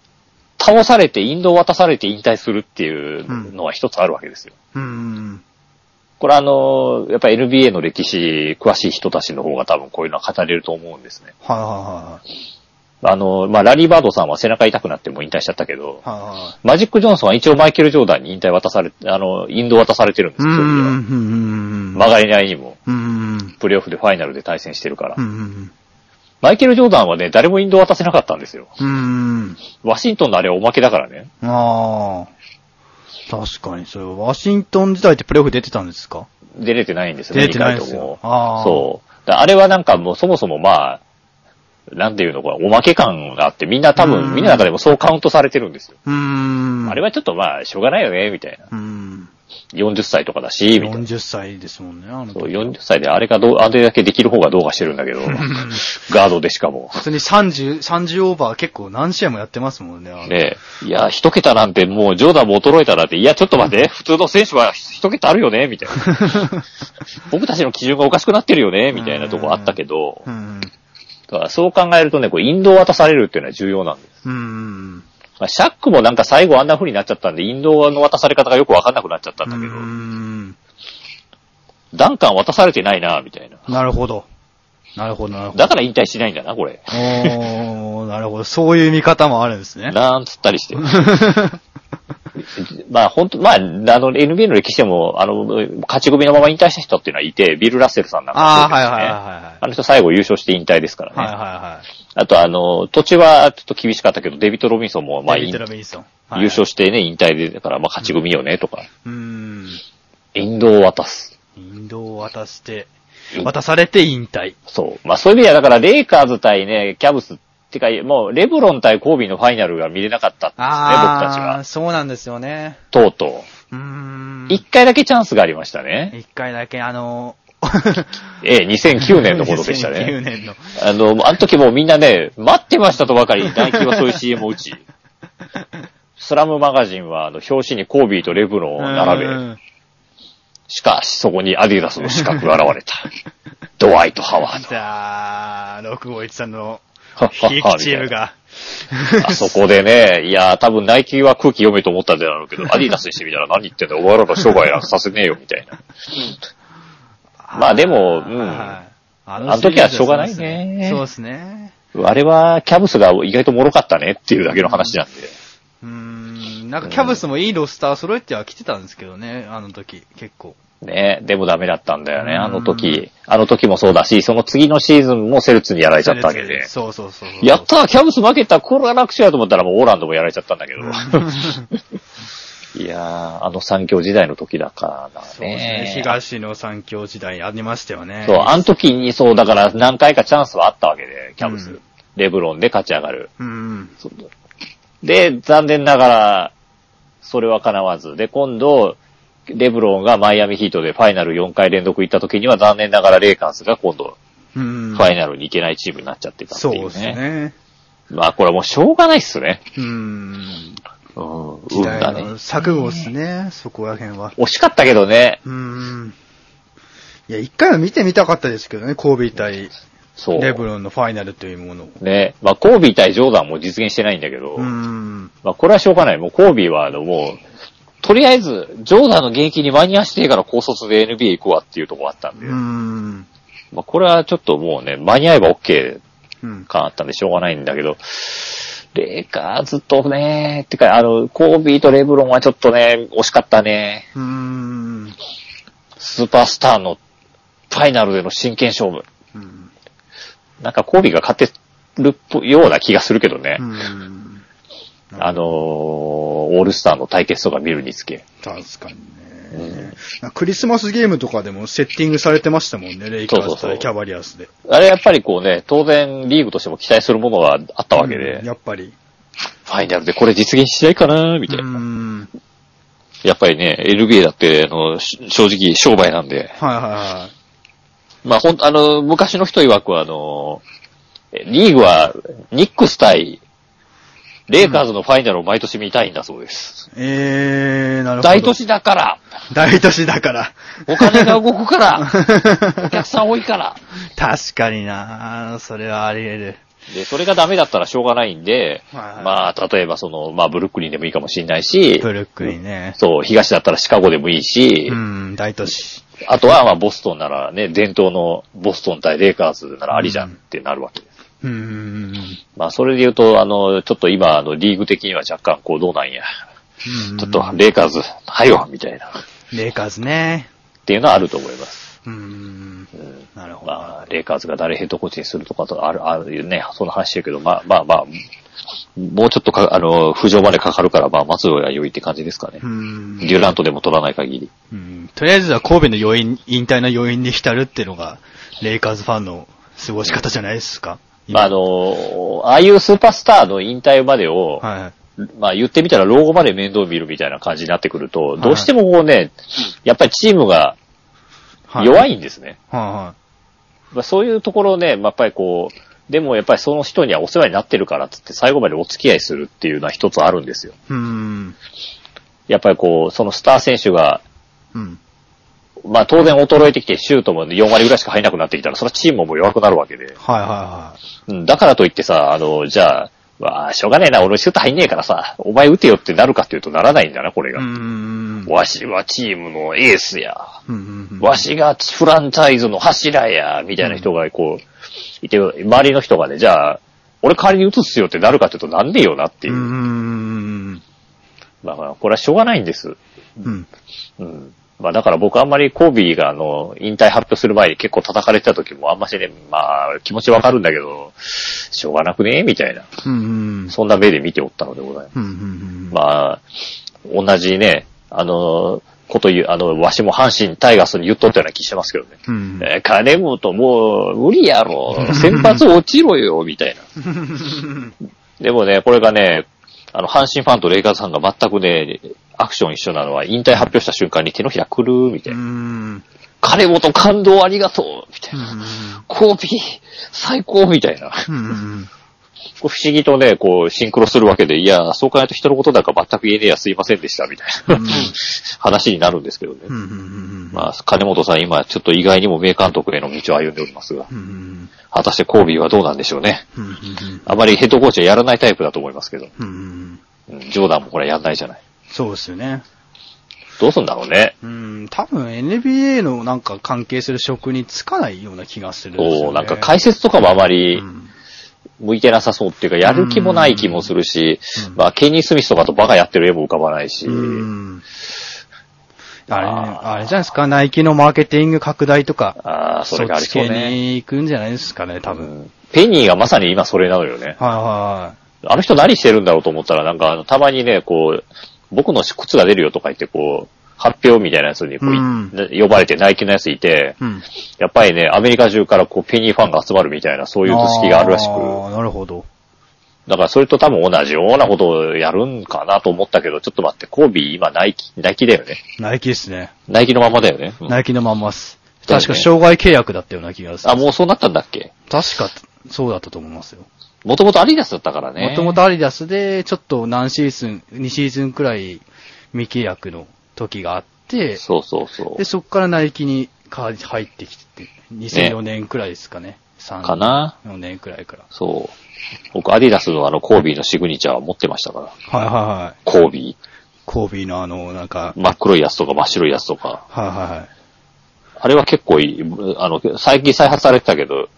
倒されて、インドを渡されて引退するっていうのは一つあるわけですよ。うん。これあの、やっぱ NBA の歴史詳しい人たちの方が多分こういうのは語れると思うんですね。はいはいあの、まあ、ラリー・バードさんは背中痛くなってもう引退しちゃったけど、はい。はいはマジック・ジョンソンは一応マイケル・ジョーダンに引退渡され、あの、インド渡されてるんですよ、は。曲がりないにも、うん。プレイオフでファイナルで対戦してるから。うん。マイケル・ジョーダンはね、誰もインド渡せなかったんですよ。うん。ワシントンのあれはおまけだからね。ああ。確かに、それ、ワシントン時代ってプレイオフ出てたんですか？出れてないんですよね、出てないですよ。ああ。そう。だあれはなんかもうそもそもまあ、なんていうのかな、おまけ感があって、みんな多うん分、みんなの中でもそうカウントされてるんですよ。うーん。あれはちょっとまあ、しょうがないよね、みたいな。うん。40歳とかだし、みたいな。40歳ですもんね、あの時そう、40歳であれがどう、あれだけできる方がどうかしてるんだけど、ガードでしかも。普通に30、30オーバー結構何試合もやってますもんね。ねえ。いや、一桁なんてもう、ジョーダンも衰えたらって、いや、ちょっと待って、普通の選手は一桁あるよね、みたいな。僕たちの基準がおかしくなってるよね、みたいなとこあったけど、うん。だからそう考えるとね、こう、インドを渡されるっていうのは重要なんです。うん。まあ、シャックもなんか最後あんな風になっちゃったんで、インドの渡され方がよくわかんなくなっちゃったんだけど、うん。ダンカン渡されてないな、みたいな。なるほど。なるほど、なるほど。だから引退しないんだな、これ。おー、なるほど。そういう見方もあるんですね。なんつったりして。まあ本当、まあ、あの、NBA の歴史でも、あの、勝ち組のまま引退した人っていうのはいて、ビル・ラッセルさんなんかですねはいはいはいはい。あの人最後優勝して引退ですからね。はいはいはい。あとあの、途中はちょっと厳しかったけど、デビッド・ロビンソンも、まあ、デビッド・引ロビンソン。優勝してね、引退で、だから、まあ、勝ち組よね、とか。うん。インドを渡す。インドを渡して、渡されて引退。そう。まあ、そういう意味では、だから、レイカーズ対ね、キャブス、ってか、もう、レブロン対コービーのファイナルが見れなかったんですね、僕たちは。そうなんですよね。とうとうーんう。。一回だけチャンスがありましたね。一回だけ、あの、ええ、2009年のことでした2009ね。年の。あの、あの時もうみんなね、待ってましたとばかり、ナイキはそういう CM を打ち。スラムマガジンは、あの、表紙にコービーとレブロンを並べ、うんしかし、そこにアディダスの資格が現れた。ドワイト・ハワード。じゃあ、6513の、はっはっひいはきチームが。あそこでね、いや、多分ナイキは空気読めと思ったんだろうけど、アディダスにしてみたら何言ってんだよ、お前らの商売させねえよ、みたいな。まあでもうんはいああの時はしょうがないねそうですね。あれは、キャブスが意外と脆かったねっていうだけの話なんで。うーん。なんかキャブスもいいロスター揃えては来てたんですけどね、あの時、結構。ねでもダメだったんだよね、うんあの時。あの時もそうだし、その次のシーズンもセルツにやられちゃったわけで。そうそうそう。やったーキャブス負けたこれは楽勝やと思ったらもうオーランドもやられちゃったんだけど。いやー、あの三強時代の時だからだそうですねね。。東の三強時代ありましたよね。そう、あの時にそう、だから何回かチャンスはあったわけで、キャブス。うんレブロンで勝ち上がる。うん。で、残念ながら、それは叶わず。で、今度、レブロンがマイアミヒートでファイナル4回連続行った時には残念ながらレイカーズが今度、うん。ファイナルに行けないチームになっちゃってたっていうね。そうですね。まあこれはもうしょうがないっすね。うん。うん、運だね。の錯誤ですね、そこら辺は。惜しかったけどね。うん。いや、一回は見てみたかったですけどね、コービー対そう。レブロンのファイナルというものを。ね。まあコービー対ジョーダンも実現してないんだけど、うん。まあこれはしょうがない。もうコービーはあのもう、とりあえず、ジョーダンの現役に間に合わせてから高卒で NBA 行くわっていうところあったんで、うん。まあこれはちょっともうね、間に合えば OK うん。感あったんでしょうがないんだけど、レイカーズとね、ってか、あの、コービーとレブロンはちょっとね、惜しかったね。うん。スーパースターのファイナルでの真剣勝負。うん。なんかコービーが勝てるような気がするけどね。うん。あのー、オールスターの対決とか見るにつけ。確かにね。クリスマスゲームとかでもセッティングされてましたもんね、レイカーズ対キャバリアスで。あれやっぱりこうね、当然リーグとしても期待するものがあったわけで、うんやっぱり。ファイナルでこれ実現しないかなみたいな。うん。やっぱりね、NBA だって、あの、し正直商売なんで、はいはいはまあ、ほん、あの、昔の人曰くは、あの、えリーグは、ニックス対、レイカーズのファイナルを毎年見たいんだそうです。えー、なるほど。大都市だから大都市だから。お金が動くから お客さん多いから確かになそれはあり得る。で、それがダメだったらしょうがないんで、はいはいまあ、例えばその、まあ、ブルックリンでもいいかもしれないし、ブルックリンね。そう、東だったらシカゴでもいいし、うん、大都市。あとは、まあ、ボストンならね、伝統のボストン対レイカーズならありじゃんってなるわけです。うんうんうんまあ、それで言うと、あの、ちょっと今、あの、リーグ的には若干、こう、どうなんや。うん。ちょっと、レイカーズ、はいよみたいな。っレイカーズね。ていうのはあると思います。うん。うんなるほど。まあ、レイカーズが誰ヘッドコーチにするとかとある、あるね、そんな話だけど、まあまあまあ、もうちょっとか、あの、浮上までかかるから、まあ、松尾は良いって感じですかねう。ん。デュラントでも取らない限り。うんとりあえずは神戸の余韻、引退の余韻に浸るっていうのが、レイカーズファンの過ごし方じゃないですか。まあ、あの、ああいうスーパースターの引退までを、はい。まあ言ってみたら老後まで面倒見るみたいな感じになってくると、どうしてもこうね、やっぱりチームがはい。弱い。いんですね。はまあ、そういうところをね、まあ、やっぱりこう、でもやっぱりその人にはお世話になってるからっつって最後までお付き合いするっていうのは一つあるんですよ。い。うん。やっぱりこう、そのスター選手が、うん。まあ当然衰えてきてシュートも4割ぐらいしか入らなくなってきたら、それはチームも弱くなるわけで。はいはうん、だからといってさ、あの、じゃあ、わあ、しょうがねえな、俺シュート入んねえからさ、お前打てよってなるかっていうとならないんだな、これいはい。が。うん。わしはチームのエースや。わしがフランチャイズの柱や、みたいな人がこう、いて、周りの人がね、じゃあ、俺代わりに打つっすよってなるかっていうとなんでよなっていうう。ん。まあまあ、これはしょうがないんです。うん。うん。まあだから僕あんまりコービーがあの、引退発表する前に結構叩かれてた時もあんましね、まあ気持ちわかるんだけど、しょうがなくねみたいな。うん。そんな目で見ておったのでございます。うん。うん。まあ、同じね、あの、こと言う、あの、わしも阪神タイガースに言っとったような気してますけどね。うん。えー金本もう無理やろ。先発落ちろよ、みたいな。でもね、これがね、あの、阪神ファンとレイカーズファンが全くね、アクション一緒なのは、引退発表した瞬間に手のひらくるみたいうな。ん。金本感動ありがとうみたいな。コーピー最高みたいな。うん。こう不思議とね、こう、シンクロするわけで、いや、そう考えると人のことだから全く言えねえやすいませんでした、みたいな、話になるんですけどね。うん。まあ、金本さん今ちょっと意外にも名監督への道を歩んでおりますが、うん。果たしてコービーはどうなんでしょうね。うん。あまりヘッドコーチはやらないタイプだと思いますけど、うん。うん、ジョーダンもこれやんないじゃない。そうですよね。どうすんだろうね。うん、多分 NBA のなんか関係する職に就かないような気がするんですよ、ね。そう、なんか解説とかもあまりうん向いてなさそうっていうか、やる気もない気もするし、うんまあ、ケニー・スミスとかとバカやってる絵も浮かばないし、うん。あれ、あれじゃないですか、ナイキのマーケティング拡大とか、ああ、それがありそうね。に行くんじゃないですかね、多分。うんペニーがまさに今それなのよね。はいはあの人何してるんだろうと思ったら、なんかたまにね、こう、僕の靴が出るよとか言って、こう、発表みたいなやつにこう、ん呼ばれてナイキのやついて、い。うん。やっぱりね、アメリカ中からこう、ペニーファンが集まるみたいな、そういう図式があるらしく、なるほど。だからそれと多分同じようなことをやるんかなと思ったけど、ちょっと待って、コービー今ナイキ、ナイキだよね。ナイキですね。ナイキのままだよね。うんナイキのまんまっす。確か障害契約だったような気がする。あ、もうそうなったんだっけ？確か、そうだったと思いますよ。もともとアディダスだったからね。もともとアリダスで、ちょっと何シーズン、2シーズンくらい未契約の時があって、そうそうそうで、。そっからナイキにか入ってきて、2004年くらいですかね。3かな ?4 年くらいから。そう。僕、アディダスのあの、コービーのシグニチャーは持ってましたから。はいはいはい。コービコービーのあの、なんか、ー。真っ黒いやつとか真っ白いやつとか。はいはいはい。あれは結構いい。あの、最近再発されてたけど、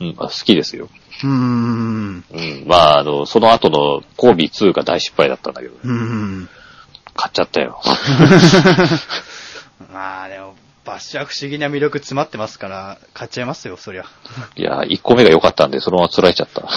うんうん、好きですよ。うん。うん。うん。まあ、あの、その後のコービー2が大失敗だったんだけど、うん。買っちゃったよ。まあでも、バッシャー不思議な魅力詰まってますから、買っちゃいますよ、そりゃ。いや、1個目が良かったんで、そのまま釣られちゃった。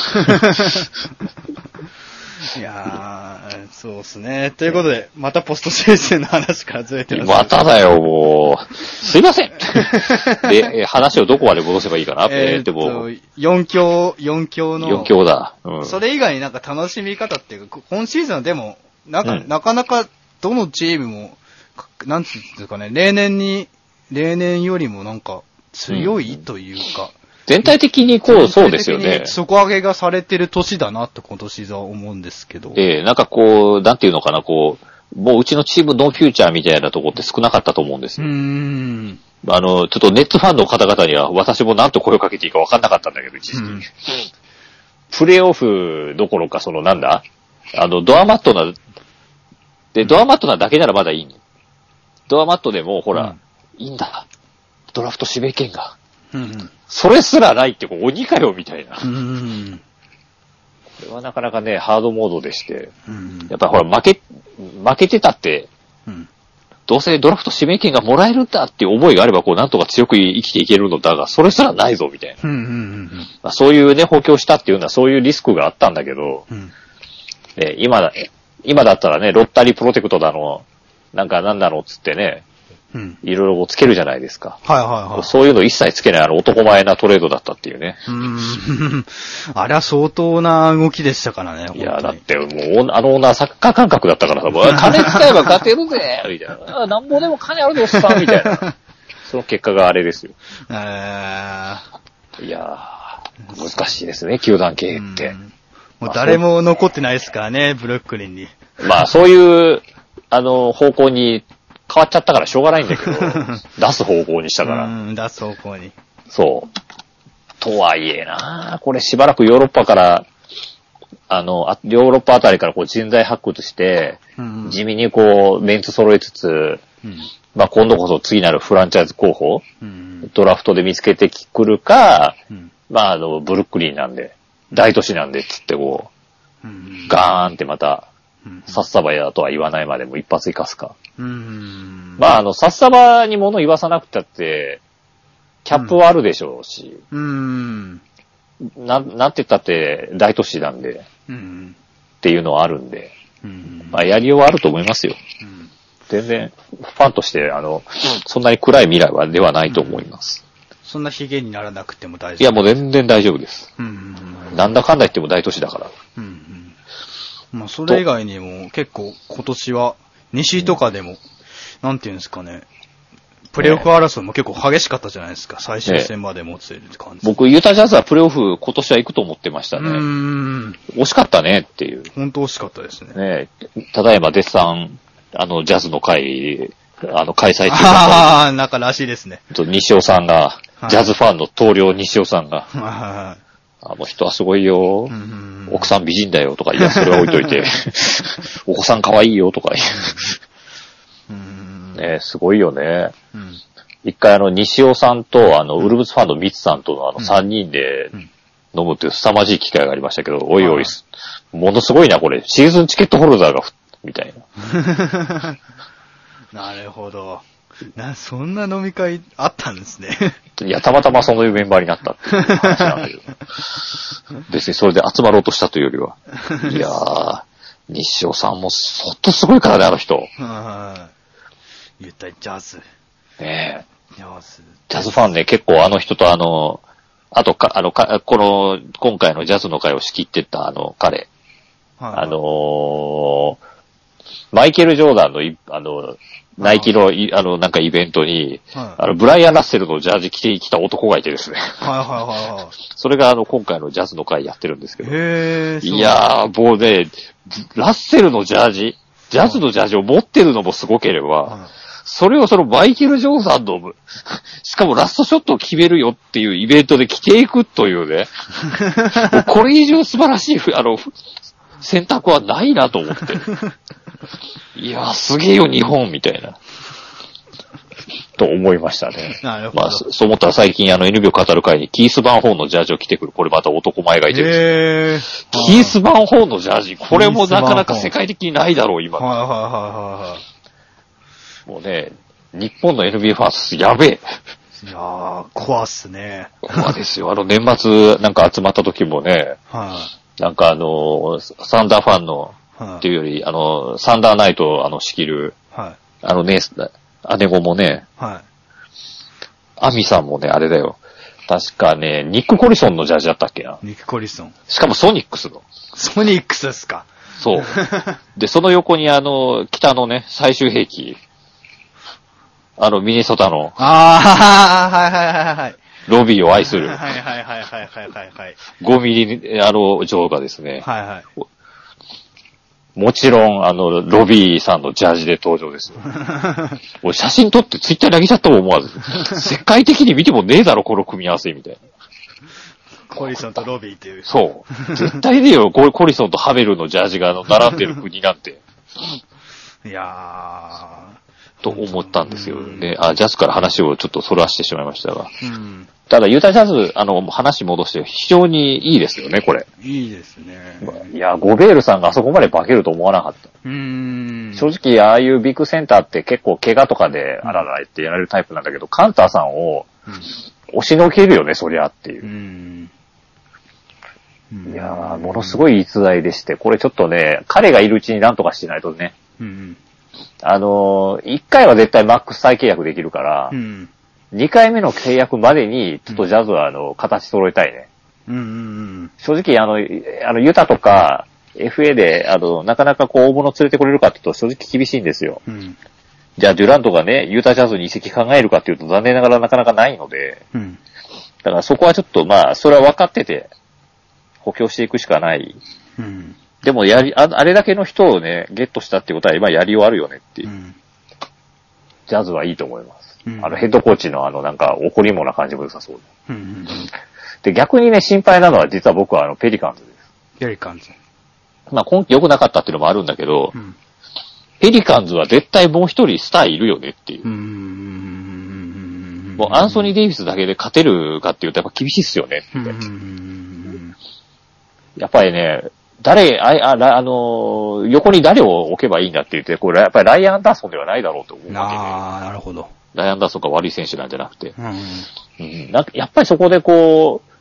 いやー、そうですね。ということで、またポストシーズンの話からずれてます。まただよ、もう。すいません。で、え話をどこまで戻せばいいかなえーっとえーでも、、4強、4強の。4強だ。うん。それ以外になんか楽しみ方っていうか、こ今シーズンはでも、なんか、うんなかなかどのチームも、かなんつうんですかね、例年に、例年よりもなんか強いというか、全体的にこう、そうですよね。底上げがされてる年だなって今年は思うんですけど。ええなんかこう、なんていうのかな、こう、もううちのチームノーフューチャーみたいなとこって少なかったと思うんですよ。ん。あの、ちょっとネッツファンの方々には私も何と声をかけていいか分かんなかったんだけど、一時期。うんプレイオフどころか、そのなんだあの、ドアマットな、で、ドアマットなだけならまだいいの。ドアマットでも、ほら、いいんだ。ドラフト指名権が。うん。それすらないって、こう鬼かよ、みたいな。こうん。れはなかなかね、ハードモードでして。うん。やっぱほら、負け、負けてたって、うん。どうせドラフト指名権がもらえるんだっていう思いがあれば、こう、なんとか強く生きていけるのだが、それすらないぞ、みたいな。うん。うん。まあ、そういうね、補強したっていうのは、そういうリスクがあったんだけど、うん。ね、今だ、今だったらね、ロッタリープロテクトだの、なんかなんだろうっつってね、うん。いろいろつけるじゃないですか。はいはいはい。そういうの一切つけないあの男前なトレードだったっていうね。うーん。あれは相当な動きでしたからね。いや、だっ本てもう、あの女サッカー感覚だったからさ、金使えば勝てるぜみたいな。あなんぼでも金あるでおっさんみたいな。その結果があれですよ。えいやー、難しいですね、球団経営ーってう。んもう誰も残ってないですからね、ブルックリンに。まあ、そういう、あの、方向に変わっちゃったからしょうがないんだけど、出す方向にしたから。うん、出す方向に。そう。とはいえな、これしばらくヨーロッパから、あの、あヨーロッパあたりからこう人材発掘して、うん地味にこう、メンツ揃えつつ、うん。まあ今度こそ次なるフランチャイズ候補、うん。ドラフトで見つけてくるか、うん。まああの、ブルックリンなんで、大都市なんでっつってこうガーンってまた、うんサッサバやとは言わないまでも一発生かすか。うん。まああの、サッサバに物言わさなくたって、キャップはあるでしょうし、うん。なん、なんて言ったって大都市なんで、うん。っていうのはあるんで、うん。まあやりようはあると思いますよ。うん全然、ファンとして、あの、そんなに暗い未来は、ではないと思います。そんなヒゲにならなくても大丈夫。いや、もう全然大丈夫です。うん。うん。なんだかんだ言っても大都市だから。うんうん。まあ、それ以外にも結構今年は、西とかでも、なんていうんですかね、プレーオフ争いも結構激しかったじゃないですか、最終戦まで持つるって感じ。僕、ユータジャズはプレイオフ今年は行くと思ってましたうね。ーん、惜しかったねっていう。本当惜しかったですね。ねただいま絶賛、あの、ジャズの会、あの、開催中だああ、なんからしいですね。と、西尾さんが、はいジャズファンの棟梁西尾さんが、はあの人はすごいよい。う。ん奥さん美人だよとか、いや、それは置いといて、お子さん可愛いよとかね、すごいよね。うん一回あの、西尾さんと、あの、ウルブスファンのミツさんとのあの、うん三人でうん飲むっていう凄まじい機会がありましたけど、おいおはいい、ものすごいな、これ。シーズンチケットホルダーがふ、みたいな。なるほど。な、そんな飲み会あったんですね。いや、たまたまそういうメンバーになったっていう話なんだけど。別にそれで集まろうとしたというよりは。いやー、西尾さんも、ほんとすごいからね、あの人。はい。言ったりジャズ。ねえ。ジャズ。ジャズファンね、結構あの人とあの、あとか、あの、か、この、今回のジャズの会を仕切ってったあの、彼。はいあのーマイケル・ジョーダンのい、あの、ナイキのい、あの、なんかイベントに、はいあの、ブライアン・ラッセルのジャージ着てきた男がいてですね。はいはいはいはい。それがあの、今回のジャズの会やってるんですけど。へー。いやー、もうね、ラッセルのジャージ、ジャズのジャージを持ってるのもすごければ、はそれをそのマイケル・ジョーダンの、しかもラストショットを決めるよっていうイベントで着ていくというね、これ以上素晴らしい、あの、選択はないなと思って。いやー、すげえよ、日本みたいな。と思いましたね。まあ、そそう思ったら最近あの NBA を語る会にキース・バンホーンのジャージを着てくる、これまた男前がいてるんですへー。キース・バンホーンのジャージ、これもなかなか世界的にないだろう、今。はいはいはいはいはい。もうね、日本の NBA ファースやべえ。いやー、怖っすね。怖いですよ。あの年末なんか集まった時もね、はなんかあの、サンダーファンの。っていうより、あの、サンダーナイトをあの仕切る、はい。あのね、姉子もね、はアミさんもね、あれだよ。確かね、ニック・コリソンのジャージだったっけな。い。ニック・コリソン。しかもソニックスの。ソニックスですか。そう。で、その横にあの、北のね、最終兵器、あの、ミネソタの、あー、はいはいはいはい。ロビーを愛するはいはいはいはいはいはいはい。5ミリ、あの、女王がですね、はいはい。もちろん、あの、ロビーさんのジャージで登場ですよ。俺写真撮ってツイッターに上げちゃったもん思わず。世界的に見てもねえだろ、この組み合わせ、みたいな。コリソンとロビーっていう。そう。絶対ねえよ、ココリソンとハベルのジャージがあの並んでる国なんて。いやと思ったんですよ。で、あ、ジャズから話をちょっとそらしてしまいましたが。ー。うん。ただ、ユータジャズ、あの、話戻して非常にいいですよね、これ。いいですね。いや、ゴベールさんがあそこまで化けると思わなかった。うーん。正直、ああいうビッグセンターって結構怪我とかで、あららってやられるタイプなんだけど、カンターさんを押しのけるよね、そりゃっていうう。いやー、ものすごい逸材でして、これちょっとね、彼がいるうちになんとかしないとね、うん。あのー、1回は絶対マックス再契約できるからう、ん。2回目の契約までに、ちょっとジャズはあの、形揃えたいね。うん。うん。正直、あの、あの、ユタとか、FA で、あの、なかなかこう、大物連れてこれるかっていうと正直厳しいんですよ。うん。じゃあ、デュラントがね、ユータジャズに移籍考えるかっていうと残念ながらなかなかないので、うん。だからそこはちょっとまあ、それは分かってて、補強していくしかない。うん。でも、やり、ああれだけの人をね、ゲットしたってことは今やりようあるよねっていうう。ん。ジャズはいいと思います。うんあの、ヘッドコーチのあの、なんか、怒りもな感じも良さそうで。うん。で、逆にね、心配なのは実は僕はあの、ペリカンズです。やり感じ。まあ、今季良くなかったっていうのもあるんだけど、うん。ペリカンズは絶対もう一人スターいるよねっていうう。ん。もうアンソニー・デイビスだけで勝てるかっていうとやっぱ厳しいっすよねって。うん。やっぱりね、誰、あ、あ、らあのー横に誰を置けばいいんだって言って、これやっぱりライアン・アンダーソンではないだろうと思うわけで。ああ、なるほど。ライアン・アンダーソンが悪い選手なんじゃなくて。うん。うん、なんかやっぱりそこでこう、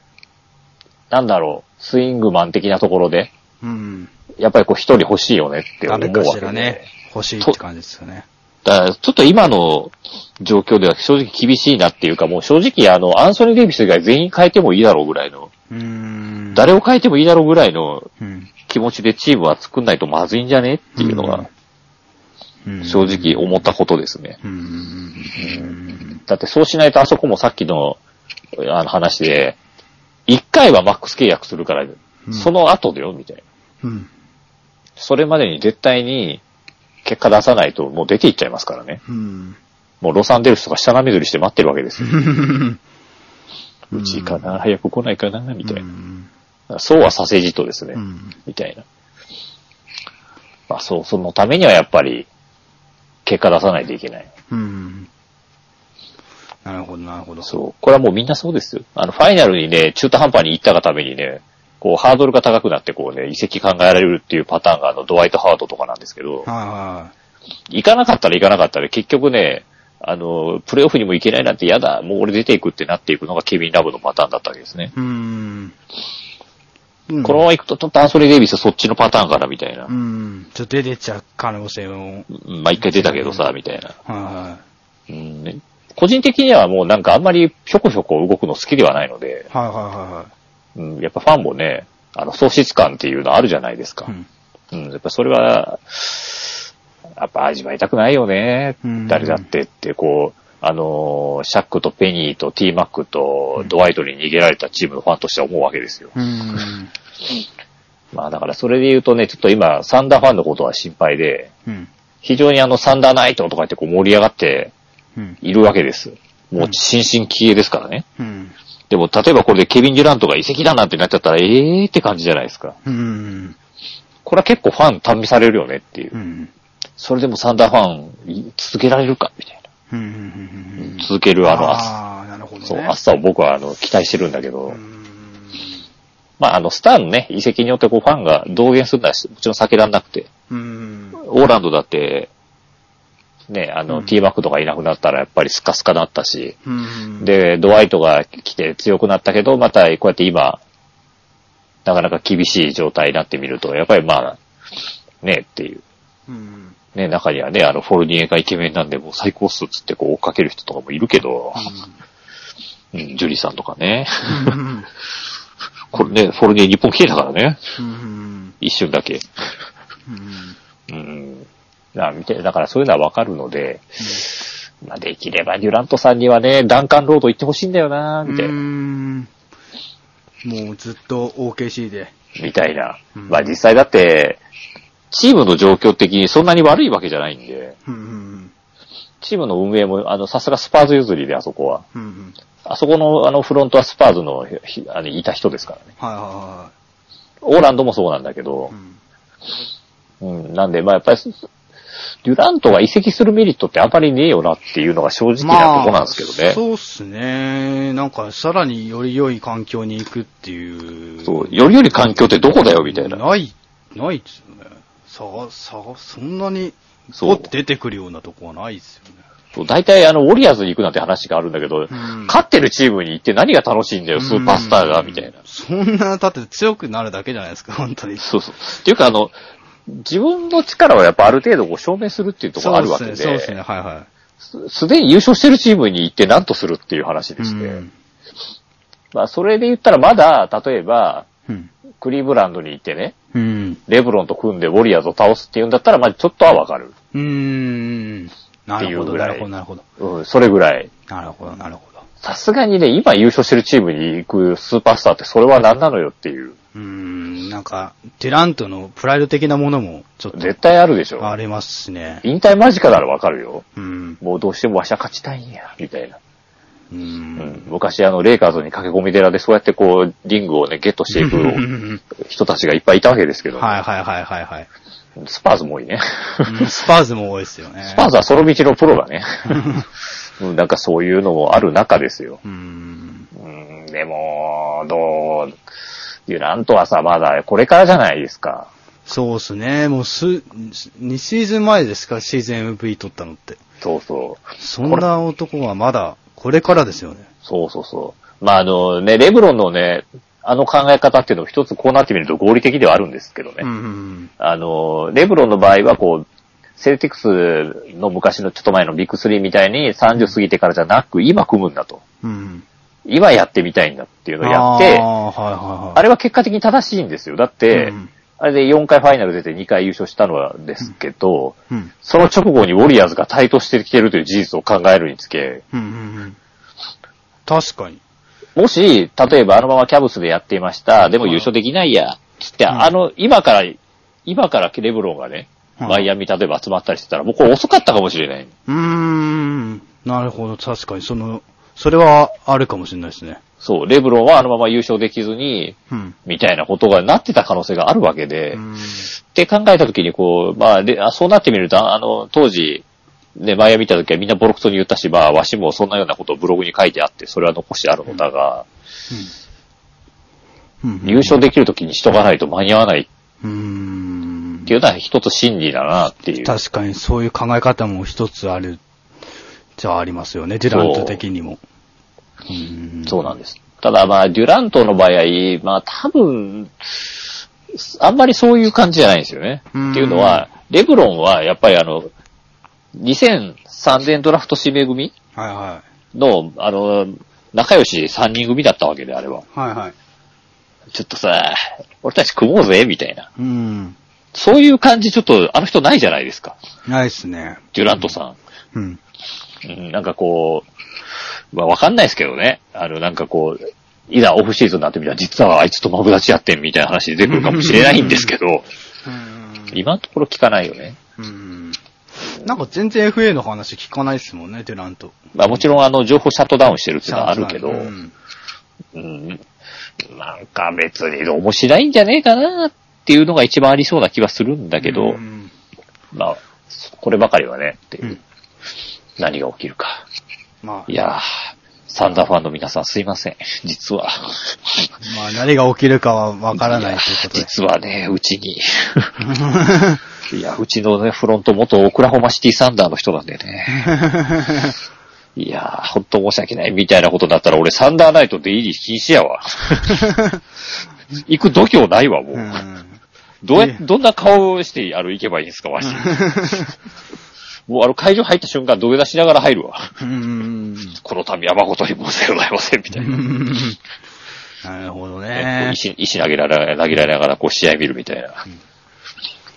なんだろう、スイングマン的なところで、うん。やっぱりこう一人欲しいよねって思う誰わけで。かしらね、欲しいって感じですよね。だからちょっと今の状況では正直厳しいなっていうか、もう正直あの、アンソニー・デイビス以外全員変えてもいいだろうぐらいの、うん。誰を変えてもいいだろうぐらいのうん。気持ちでチームは作んないとまずいんじゃね？っていうのが、うん正直思ったことですね。だってそうしないとあそこもさっきのあの話で、一回はマックス契約するから、その後だよ、みたいな。うん。それまでに絶対に結果出さないともう出ていっちゃいますからね。うん。もうロサンゼルスとか下波釣りして待ってるわけですよ。うちかな、早く来ないかな、みたいな。うん。そうはさせじとですね、うん。みたいな。まあそう、そのためにはやっぱり、結果出さないといけない。うん。なるほど、なるほど。そう。これはもうみんなそうですよ。あの、ファイナルにね、中途半端に行ったがためにね、こう、ハードルが高くなって、こうね、移籍考えられるっていうパターンが、あの、ドワイト・ハードとかなんですけど、はいは行かなかったら行かなかったら、結局ね、あの、プレイオフにも行けないなんて嫌だ、もう俺出ていくってなっていくのがケビン・ラブのパターンだったわけですね。い。うん。このまま行くと、ちょっとアンソニー・デイビスそっちのパターンかな、みたいなう。ん。ちょっと出てっちゃう可能性も。うんまあ一回出たけどさ、みたいな。はうんね個人的にはもうなんかあんまりひょこひょこ動くの好きではないので、いはい。はいはうん、やっぱファンもね、あの、喪失感っていうのあるじゃないですかいはい。。うん。うん、やっぱそれは、やっぱ味わいたくないよね。うん誰だってって、こう、あのーシャックとペニーとティーマックとドワイトに逃げられたチームのファンとしては思うわけですよ。うん。まあだからそれで言うとね、ちょっと今、サンダーファンのことは心配で、うん。非常にあの、サンダーナイトとか言ってこう盛り上がってうん。いるわけです。もう新進気鋭ですからね。うん。でも、例えばこれでケビン・デュラントが移籍だなんてなっちゃったら、ええーって感じじゃないですか。うん。これは結構ファン単味されるよねっていうう。ん。それでもサンダーファンい続けられるか？みたいうん。うん。な。続けるあの、あなるほどね。そう、暑さを僕はあの、期待してるんだけど、うん。まああの、スターのね、移籍によってこうファンが動言するのはもちろん避けられなくて、うん。オーランドだって、ね、あの、うんティーバックとかいなくなったらやっぱりスカスカだったし、うん。、で、ドワイトが来て強くなったけど、またこうやって今、なかなか厳しい状態になってみると、やっぱりまあ、ね、っていう。うん。ね、中にはね、あの、フォルニエがイケメンなんでもう最高っすっつってこう追っかける人とかもいるけど、うん、ジュリーさんとかね。うん。これね、フォルニエ日本来てたからね。うん。一瞬だけ。うん。うん。だから見て、だからそういうのはわかるので、まあ、できればデュラントさんにはね、ダンカンロード行ってほしいんだよな、みたいうな。もうずっと OKC で。みたいな。うんまあ実際だって、チームの状況的にそんなに悪いわけじゃないんで、うんうんチームの運営も、あの、さすがスパーズ譲りで、あそこは。うん。うんうん。あそこの、あの、フロントはスパーズの、ひあの、いた人ですからね。はいはオーランドもそうなんだけどいはい。、うんうん、なんで、まあやっぱり、デュラントが移籍するメリットってあんまりねえよなっていうのが正直なとこなんですけどね。そうっすね。なんか、さらにより良い環境に行くっていう。そう、よりより環境ってどこだよ、みたいな。ない、ないですよね。さあ、さあ、そんなに、そう出てくるようなとこはないですよね。そう大体あの、ウォリアーズに行くなんて話があるんだけど、ん勝ってるチームに行って何が楽しいんだよ、スーパースターが、みたいな。そんな、だって強くなるだけじゃないですか、本当に。そうそう。っていうかあの、自分の力をやっぱある程度こう証明するっていうところがあるわけで、そうですね、はいはすすでに優勝してるチームに行って何とするっていう話い。でして、うんまあそれで言ったらまだ、例えば、うん。クリーブランドに行ってね、うん。レブロンと組んでウォリアーズを倒すっていうんだったら、まあちょっとはわかる。うーん。なるほど、なるほど、なるほど。うん、それぐらい。なるほど、なるほど。さすがにね、今優勝してるチームに行くスーパースターってそれは何なのよっていう。うーん、なんか、デュラントのプライド的なものも、ちょっと、絶対あるでしょ。ありますしね。引退間近ならわかるよ。うん。もうどうしてもわしは勝ちたいんや、みたいな。う。うんん、昔あの、レイカーズに駆け込み寺でそうやってこう、リングをね、ゲットしていく 人たちがいっぱいいたわけですけど、はいはいはいはいはい。スパーズも多いね。うんスパーズも多いですよね。スパーズはその道のプロがね。うんなんかそういうのもある中ですよ。うん。うん、でも、どう、デュラントはさ、まだこれからじゃないですか。そうですね。もうす、2シーズン前ですか、シーズン MVP 取ったのって。そうそう。そんな男はまだ、これからですよね。そうそうそう。まあ、あのね、レブロンのね、あの考え方っていうのも一つこうなってみると合理的ではあるんですけどね。うんうんあの、レブロンの場合はこう、セルティクスの昔のちょっと前のビッグスリーみたいに30過ぎてからじゃなく、今組むんだと。うん。うん。今やってみたいんだっていうのをやって、あああ、はいはいはい。れは結果的に正しいんですよ。だって、うんあれで4回ファイナル出て2回優勝したのはですけど、うん。その直後にウォリアーズが台頭してきてるという事実を考えるにつけ、うんうんうん。確かに。もし、例えばあのままキャブスでやっていました、でも優勝できないや、つって、うんあの、今から、今からレブロンがね、はいマイアミ例えば集まったりしてたら、もうこれ遅かったかもしれない。うーん。なるほど、確かに。その、それはあるかもしれないですね。そう、レブロンはあのまま優勝できずに、うん。みたいなことがなってた可能性があるわけで、っうん。て考えたときに、こう、まあであ、そうなってみると、あの、当時、ね、マイアミ見たときはみんなボロクソに言ったし、まあ、わしもそんなようなことをブログに書いてあって、それは残してあるのだが、うん。優勝できるときにしとかないと間に合わないって。いうのは一つ真理だなっていう。確かにそういう考え方も一つある、じゃあありますよね、デュラント的にも。うんそうなんです。ただまあ、デュラントの場合、まあ多分、あんまりそういう感じじゃないんですよね。うんっていうのは、レブロンはやっぱりあの、2003年ドラフト指名組の、あの、仲良し3人組だったわけで、あれは。い。はいはい。ちょっとさ、俺たち組もうぜ、みたいな。うん。そういう感じちょっと、あの人ないじゃないですか。ないっすね。デュラントさん。うん。うん、なんかこう、まあわかんないですけどね。あの、なんかこう、いざオフシーズンになってみたら、実はあいつとマブダチやってんみたいな話出てくるかもしれないんですけど、今のところ聞かないよね。うん。なんか全然 FA の話聞かないっすもんね、デュラント。まあもちろんあの、情報シャットダウンしてるっていうのはあるけど、うんうん、なんか別に面白いんじゃねえかなっていうのが一番ありそうな気はするんだけど、うんまあ、こればかりはね、っていう、うん何が起きるか。まあい、やー、サンダーファンの皆さんすいません。実は。まあ何が起きるかはわからないということで。実はね、うちに。いや、うちのね、フロント元オクラホマシティサンダーの人なんでね。いやー、ほんと申し訳ないみたいなことだったら俺サンダーナイト出入り禁止やわ。行く度胸ないわ、もう。うんどうや、どんな顔をして、あの、行けばいいんですか、わし。もうあの、会場入った瞬間、土下座しながら入るわ。うん。この度は誠に申し訳ございません、みたいな。なるほどね。石、石投げられ、投げられながら、こう、試合見るみたいな。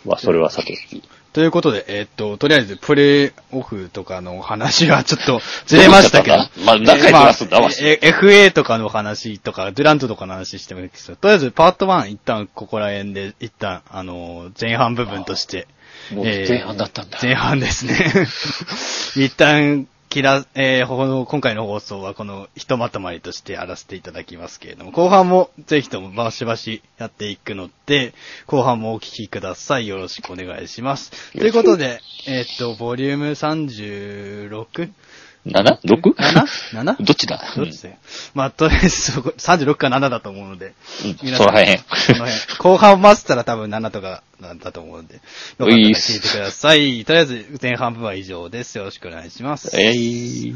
まあ、それはさておき。ということで、えーっと、とりあえず、プレイオフとかの話はちょっとずれましたけど。どまあ何回ずらすんだえーまあ FA とかの話とか、デュラントとかの話してもいいですよ。とりあえず、パート1、一旦ここら辺で、一旦、あのー、前半部分として。もうえー前半だったんだ。前半ですね。一旦、切ら、えー、この今回の放送はこのひとまとまりとしてやらせていただきますけれども、後半もぜひともバシバシやっていくので、後半もお聞きください。よろしくお願いします。ということで、えーっと、ボリューム 36? 7?6?7? 7?7? どっちだ？どっちだよ。まあ、とりあえずそこ、36か7だと思うので。うん皆そらへんその辺。後半を待ってたら多分7とかなんだと思うんで。よかったら聞いてください。とりあえず前半部は以上です。よろしくお願いします。えい。